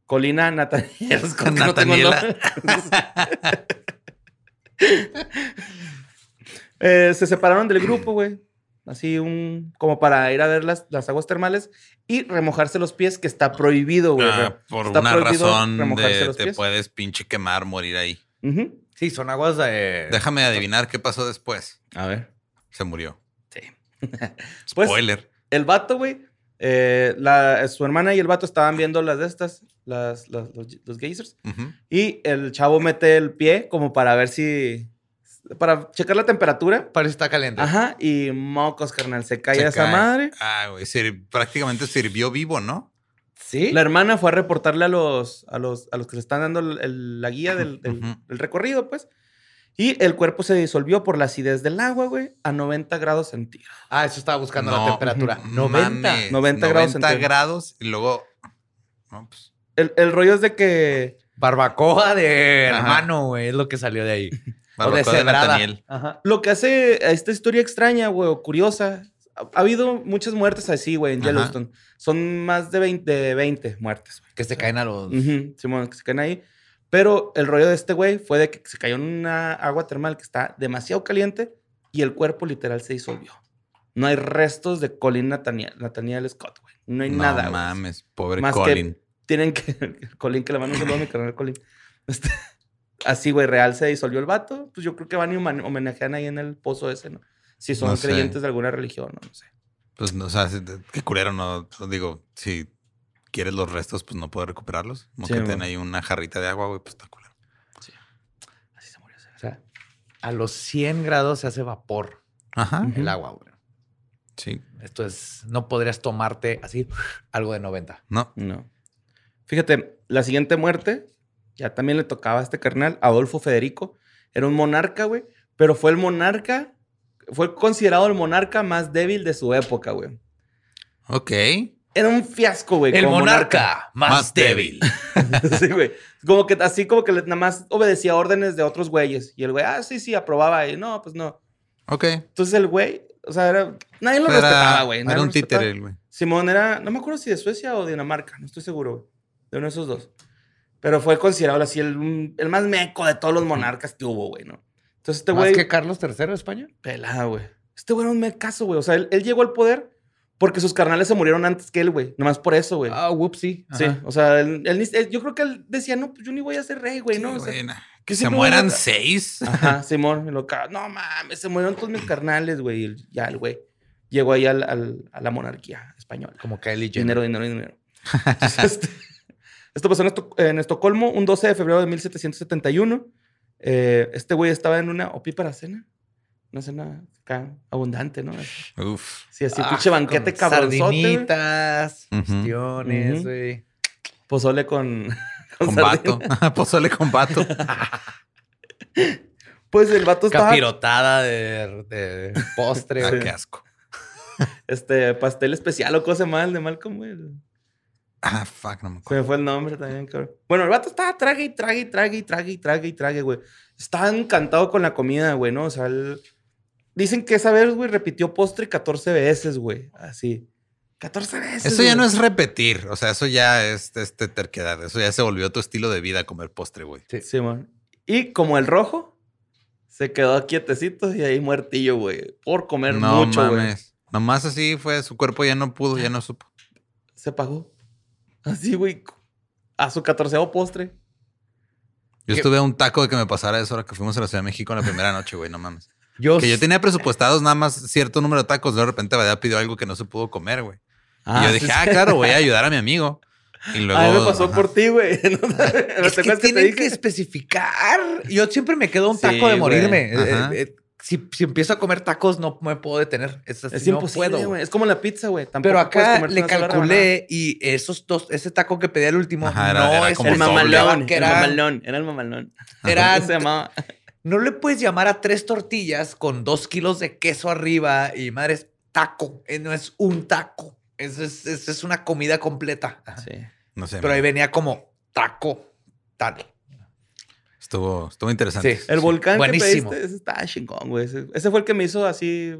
Colina Nathaniel [LAUGHS] Scott. no Nathaniela. nombre. [LAUGHS] [LAUGHS] Eh, se separaron del grupo, güey. Así un... Como para ir a ver las, las aguas termales y remojarse los pies, que está prohibido, güey. Ah, por Está una razón remojarse de los te pies. puedes pinche quemar, morir ahí. Sí, son aguas de. Déjame adivinar qué pasó después. A ver. Se murió. Sí. [LAUGHS] Pues, Spoiler. El vato, güey. eh, la- su hermana y el vato estaban viendo las de estas, las, las- los, los geysers. Y el chavo mete el pie como para ver si. Para checar la temperatura. Parece que está caliente. Ajá. Y mocos, carnal. Se cae Se esa cae. madre. Ah, güey. sir- prácticamente sirvió vivo, ¿no? Sí. La hermana fue a reportarle a los, a los, a los que le están dando el- el- la guía del, del- recorrido, pues. Y el cuerpo se disolvió por la acidez del agua, güey, a 90 grados centígrados. Ah, eso estaba buscando la No, temperatura. [LAUGHS] mames, 90. 90 grados 90 centígrados. grados y luego. No, pues, El, el rollo es de que. Barbacoa de Ajá. hermano, güey. Es lo que salió de ahí. [LAUGHS] o de barbacoa de cebrada. Nathaniel. Ajá. Lo que hace a esta historia extraña, güey, o curiosa. Ha, ha habido muchas muertes así, güey, en Ajá. Yellowstone. Son más de 20, de 20 muertes, güey. Que se caen a los. Ujú, Simón, que se caen ahí. Pero el rollo de este güey fue de que se cayó en una agua termal que está demasiado caliente y el cuerpo literal se disolvió. No hay restos de Colin Nathaniel, Nathaniel Scott, güey. No hay no nada, güey. mames, pobre Más que- Colin. Tienen que. [LAUGHS] Colin, que le mando un saludo a mi carnal Colin. [LAUGHS] Este, así, güey, real se disolvió el vato. Pues yo creo que van y homen- homenajean ahí en el pozo ese, ¿no? Si son No sé. creyentes de alguna religión, no, no sé. Pues, no, o sea, qué culero, no. Digo, si quieres los restos, pues no puedes recuperarlos. Como Sí, que ten ahí una jarrita de agua, güey, pues está culero. Así se murió ese. O sea, a los 100 grados se hace vapor Ajá. el agua, güey. Sí. Esto es. No podrías tomarte así algo de 90. No. No. Fíjate, la siguiente muerte ya también le tocaba a este carnal, Adolfo Federico. Era un monarca, güey. Pero fue el monarca, fue considerado el monarca más débil de su época, güey. Ok. Era un fiasco, güey. El como monarca, más, Más débil. [LAUGHS] sí, güey. Como que así como que nada más obedecía órdenes de otros güeyes. Y el güey, ah, sí, sí, aprobaba. Y no, pues no. Ok. Entonces el güey, o sea, era, nadie lo Era, respetaba, güey. era un títere, el güey. Simón era, no me acuerdo si de Suecia o Dinamarca, no estoy seguro, güey. De uno de esos dos. Pero fue considerado así el, el más meco de todos los monarcas que hubo, güey, ¿no? Entonces este Más güey, que Carlos III de España. pelada, güey. Este güey era un mecazo, güey. O sea, él, él llegó al poder porque sus carnales se murieron antes que él, güey. Nomás por eso, güey. Ah, whoopsie. sí, Ajá. o sea, él, él yo creo que él decía, no, pues yo ni voy a ser rey, güey, ¿no? Sí, O sea, que se mueran seis. Ajá, [LAUGHS] Simón, lo No mames, se murieron todos mis carnales, güey. Y Ya el güey llegó ahí al- al- a la monarquía española. Como Kylie Jenner. Dinero, dinero, dinero. Entonces, [LAUGHS] este, esto pasó en, Esto- en Estocolmo un 12 de febrero de 1771. Eh, este güey estaba en una opípara cena. Una cena acá abundante, ¿no? Uf. sí, así, Ah, pinche banquete con cabronzote. Sardinitas, cuestiones, güey. Pozole con... [LAUGHS] Con sardina. vato. [LAUGHS] Pozole con vato. [LAUGHS] Pues el vato estaba... Capirotada de, de postre, Ah, qué asco. Este, pastel especial o cosa mal de Malcolm, güey. Ah, fuck, no me Se acuerdo. me fue el nombre también, cabrón. Bueno, el vato estaba trague y trague y trague y trague y trague y trague, güey. Estaba encantado con la comida, güey, ¿no? O sea, él- dicen que esa vez, güey, repitió postre 14 veces, güey. Así. 14 veces. Eso ya güey. no es repetir. O sea, eso ya es este, terquedad. Eso ya se volvió tu estilo de vida comer postre, güey. Sí, man. Y como el rojo, se quedó quietecito y ahí muertillo, güey. Por comer No mucho, güey. mames. Nomás así fue. Su cuerpo ya no pudo, ya no supo. Se pagó. Así, güey. A su 14 postre. Yo estuve a un taco de que me pasara eso ahora que fuimos a la Ciudad de México en la primera noche, güey. No mames. Yo, Que yo tenía presupuestados nada más cierto número de tacos. De repente Badea pidió algo que no se pudo comer, güey. y yo dije, ah, claro, voy a ayudar a mi amigo. Y [LAUGHS] luego. A mí me pasó ajá. por ti, güey. [LAUGHS] ¿No es que te tienen dije? que especificar. Yo siempre me quedo un Sí, taco de morirme. Eh, eh, si, si empiezo a comer tacos, no me puedo detener. Es, así, Es no imposible, puedo. Es como la pizza, güey. Tampoco Pero puedes acá le calculé y esos dos, ese taco que pedí al último, Ajá, era- no era es como. El mamalón. que El era- mamalón. Era el mamalón. Era- ¿Cómo se llamaba? no le puedes llamar a tres tortillas con dos kilos de queso arriba y madre es taco. Eh, No es un taco. Eso es, eso es una comida completa. Sí. No sé. Pero ahí venía como taco, tal. Estuvo, estuvo interesante. Sí. El volcán buenísimo. que pediste, ese está chingón, güey. Ese, ese fue el que me hizo así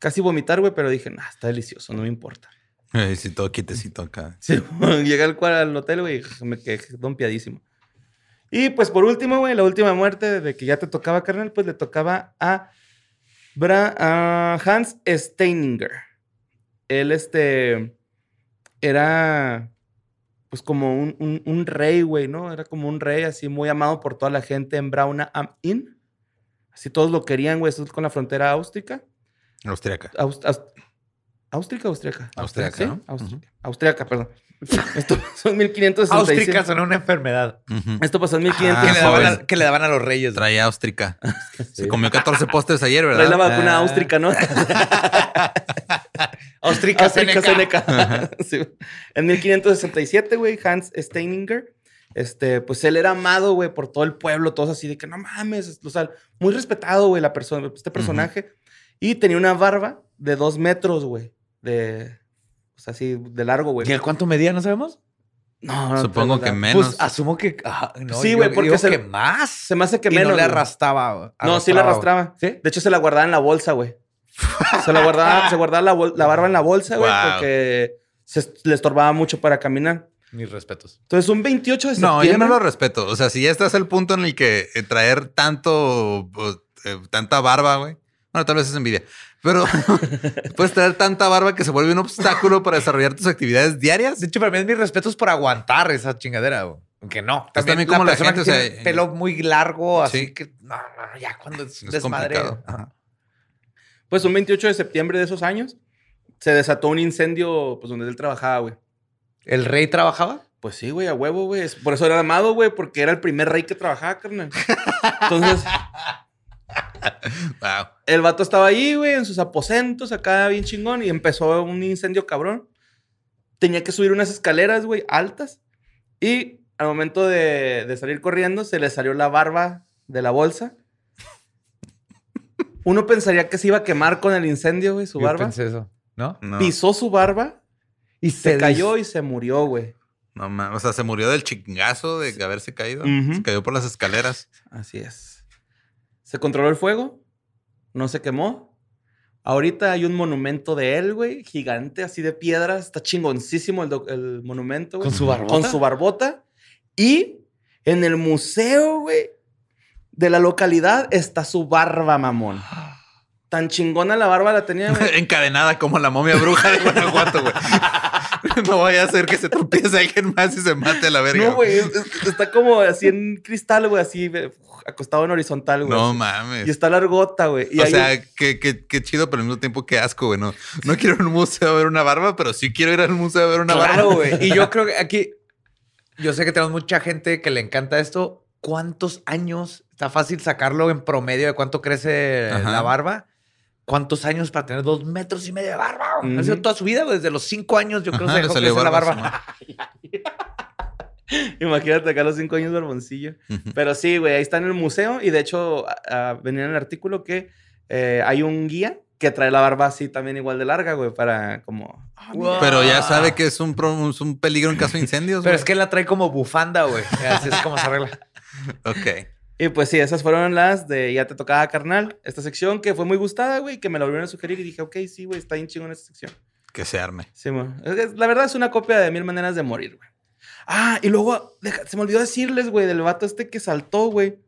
casi vomitar, güey, pero dije, nah, está delicioso, no me importa. Eh, sí, todo quitecito acá. [LAUGHS] Sí, llegué al, cual- al hotel, güey, y me quedé dompiadísimo. Y pues por último, güey, la última muerte de que ya te tocaba, carnal, pues le tocaba a, Bra- a Hans Steininger. Él, este, era pues como un, un- un rey, güey, ¿no? Era como un rey así muy amado por toda la gente en Brauna am Inn. Así todos lo querían, güey, eso es con la frontera áustrica. Austriaca. Aust- aust- ¿Áustrica o austriaca? Austriaca, ¿Sí? ¿no? Austriaca. Austriaca, perdón. [LAUGHS] Esto pasó en 1566. Áustrica son una enfermedad. Esto pasó en Ah, que, le 1566. daban joven. a, que le daban a los reyes. Trae áustrica. Sí. Se comió 14 postres ayer, Trae la ¿verdad? vacuna Ah. áustrica, ¿no? [LAUGHS] [LAUGHS] Áustrica, Áustrica Seneca. [LAUGHS] Sí. En 1567, güey, Hans Steininger, este, pues él era amado, güey, por todo el pueblo, todos así de que no mames, o sea, muy respetado, güey, la persona, este personaje. Y tenía una barba de dos metros, güey, de, o sea, así, de largo, güey. ¿Y el cuánto medía? ¿No sabemos? No, no, Supongo que menos. Pues asumo que. ah, no, Sí, güey, porque digo se- que más. Se me hace que y menos. no le güey. arrastraba. No, sí la arrastraba. ¿Sí? De hecho, se la guardaba en la bolsa, güey. Se la guardaba, se guardaba la, la barba en la bolsa, güey, Wow. porque se, le estorbaba mucho para caminar. Mis respetos. Entonces, un 28 de No, septiembre. yo no lo respeto. O sea, si ya estás al punto en el que eh, traer tanto, eh, tanta barba, güey. Bueno, tal vez es envidia. Pero [LAUGHS] puedes traer tanta barba que se vuelve un obstáculo para desarrollar tus actividades diarias. De hecho, para mí es mis respetos por aguantar esa chingadera. güey. Aunque no. También como la gente, que o sea, tiene pelo muy largo, así sí. que no, no, ya cuando es, Es desmadre. complicado. Ajá. Pues un 28 de septiembre de esos años, se desató un incendio, pues, donde él trabajaba, güey. ¿El rey trabajaba? Pues sí, güey, a huevo, güey. Por eso era amado, güey, porque era el primer rey que trabajaba, carnal. Entonces, [LAUGHS] Wow. el vato estaba ahí, güey, en sus aposentos, acá bien chingón, y empezó un incendio cabrón. Tenía que subir unas escaleras, güey, altas. Y al momento de, de salir corriendo, se le salió la barba de la bolsa. Uno pensaría que se iba a quemar con el incendio, güey, su Yo barba. pensé eso, ¿no? No, Pisó su barba Y se cayó y se murió, güey. no ma- O sea, se murió del chingazo de haberse caído. Se cayó por las escaleras. Así es. Se controló el fuego, no se quemó. Ahorita hay un monumento de él, güey, gigante, así de piedra. Está chingoncísimo el, el monumento, güey. ¿Con su barbota? Con su barbota. Y en el museo, güey, de la localidad está su barba, mamón. [GASPS] Tan chingona la barba la tenía, güey. [LAUGHS] Encadenada como la momia bruja de Guanajuato, güey. [LAUGHS] no vaya a ser que se tropiece alguien más y se mate a la verga. No, güey, es- es- está como así en cristal, güey, así acostado en horizontal, güey. No así. mames. Y está largota, güey. Y o sea, qué, qué- qué chido, pero al mismo tiempo qué asco, güey. No, no quiero ir a un museo a ver una barba, pero sí quiero ir al museo a ver una barba. Claro, güey. Y yo creo que aquí, yo sé que tenemos mucha gente que le encanta esto. ¿Cuántos años? Está fácil sacarlo en promedio de cuánto crece Ajá. la barba. ¿Cuántos años para tener dos metros y medio de barba? güey? Ha sido toda su vida, güey. desde los cinco años, yo creo Ajá, que se [LAUGHS] dejó crecer la barba. [LAUGHS] Imagínate acá a los cinco años barboncillo. Ujú. Pero sí, güey, ahí está en el museo. Y de hecho, a- a- venía en el artículo que eh, hay un guía que trae la barba así también igual de larga, güey, para como... ah, mira. Pero ya sabe que es un, pro- es un peligro en caso de incendios. Pero güey. es que la trae como bufanda, güey. [LAUGHS] Así es como se arregla. [LAUGHS] Ok. Y pues sí, esas fueron las de Ya te tocaba, carnal. Esta sección que fue muy gustada, güey, que me la volvieron a sugerir y dije, ok, sí, güey, está bien chingón esta sección. Que se arme. Sí, que La verdad es una copia de Mil Maneras de Morir, güey. Ah, y luego, deja- se me olvidó decirles, güey, del vato este que saltó, güey.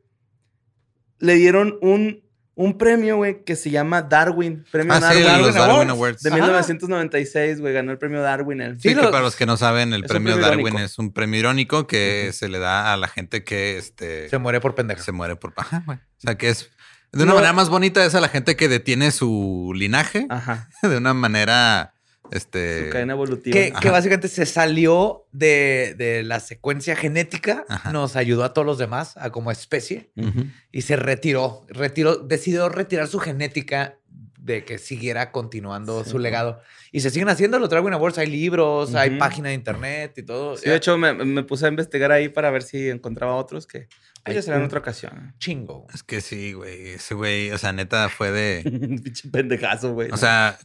Le dieron un, un premio, güey, que se llama Darwin. Premio Ah, sí, Darwin. los Darwin Awards. De Ajá. 1996, güey, ganó el premio Darwin. él. Sí, Sí, que para los que no saben, el premio premio Darwin irónico. es un premio irónico que se le da a la gente que este, Se muere por pendejo. se muere por... Ajá, güey. O sea, que es... De una No. manera más bonita es a la gente que detiene su linaje. Ajá. [LAUGHS] De una manera... Este... Su cadena evolutiva. Que, que básicamente se salió de, de la secuencia genética, Ajá. nos ayudó a todos los demás a como especie Ujú. y se retiró, retiró, decidió retirar su genética de que siguiera continuando su legado. Y se siguen haciendo los Dragwin Awards. Hay libros, hay Ujú. página de internet y todo. Sí, de hecho, me, me puse a investigar ahí para ver si encontraba otros que pues, ya Hay será en otra ocasión. Chingo. Es que sí, güey. Ese güey, o sea, neta fue de. [LAUGHS] Pinche pendejazo, güey. O sea,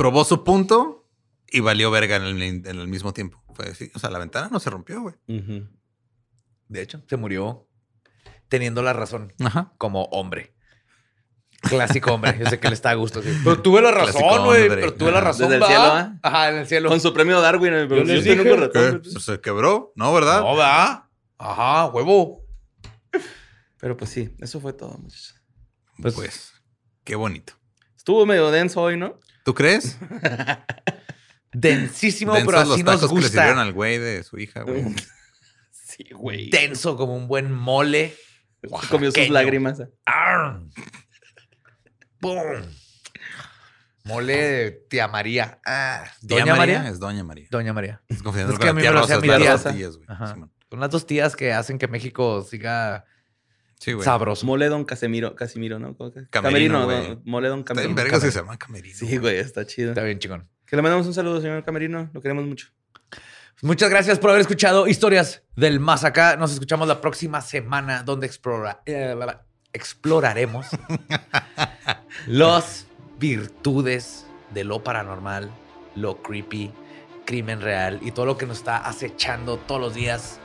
probó su punto y valió verga en el, en el mismo tiempo. Fue así. O sea, la ventana no se rompió, güey. De hecho, se murió teniendo la razón Ajá. como hombre. Clásico hombre. Yo sé que le está a gusto. sí. Pero tuve la razón, güey. Pero tuve la razón. Desde el cielo, ¿ah? Ajá, en el cielo. Con su premio Darwin. Pero Yo les dije. ¿Qué? güey. Se quebró, ¿no? ¿Verdad? No, va. Ajá, huevo. Pero pues sí, eso fue todo, muchachos. Pues, qué bonito. Estuvo medio denso hoy, ¿no? ¿Tú crees? [LAUGHS] Densísimo, Densos pero los así nos tacos que le gusta. sirvieron al güey de su hija, güey. [LAUGHS] Sí, güey. Denso como un buen mole. Comió sus lágrimas. Arr. ¡Pum! Mole de tía María. Ah, ¿Doña María? Es Doña María. Doña María. Es Es que a mí me lo hacía mi tía. Rosa Tías, güey. Son las dos tías que hacen que México siga Sí, güey. sabroso. Mole Don Casemiro, Casimiro, ¿no? Camerino, güey. don- Mole Don Está en Camerino. vergas se llama Camerino. Sí, güey, está chido. Está bien, chingón. Que le mandamos un saludo, señor Camerino. Lo queremos mucho. Muchas gracias por haber escuchado Historias del Más Acá. Nos escuchamos la próxima semana donde explora, eh, exploraremos [LAUGHS] las virtudes de lo paranormal, lo creepy, crimen real y todo lo que nos está acechando todos los días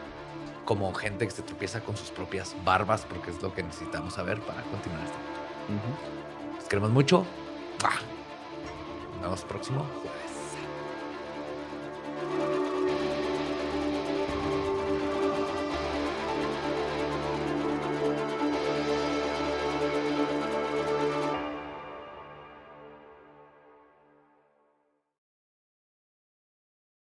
como gente que se tropieza con sus propias barbas, porque es lo que necesitamos saber para continuar este uh -huh. Queremos mucho. Nos vemos próximo jueves.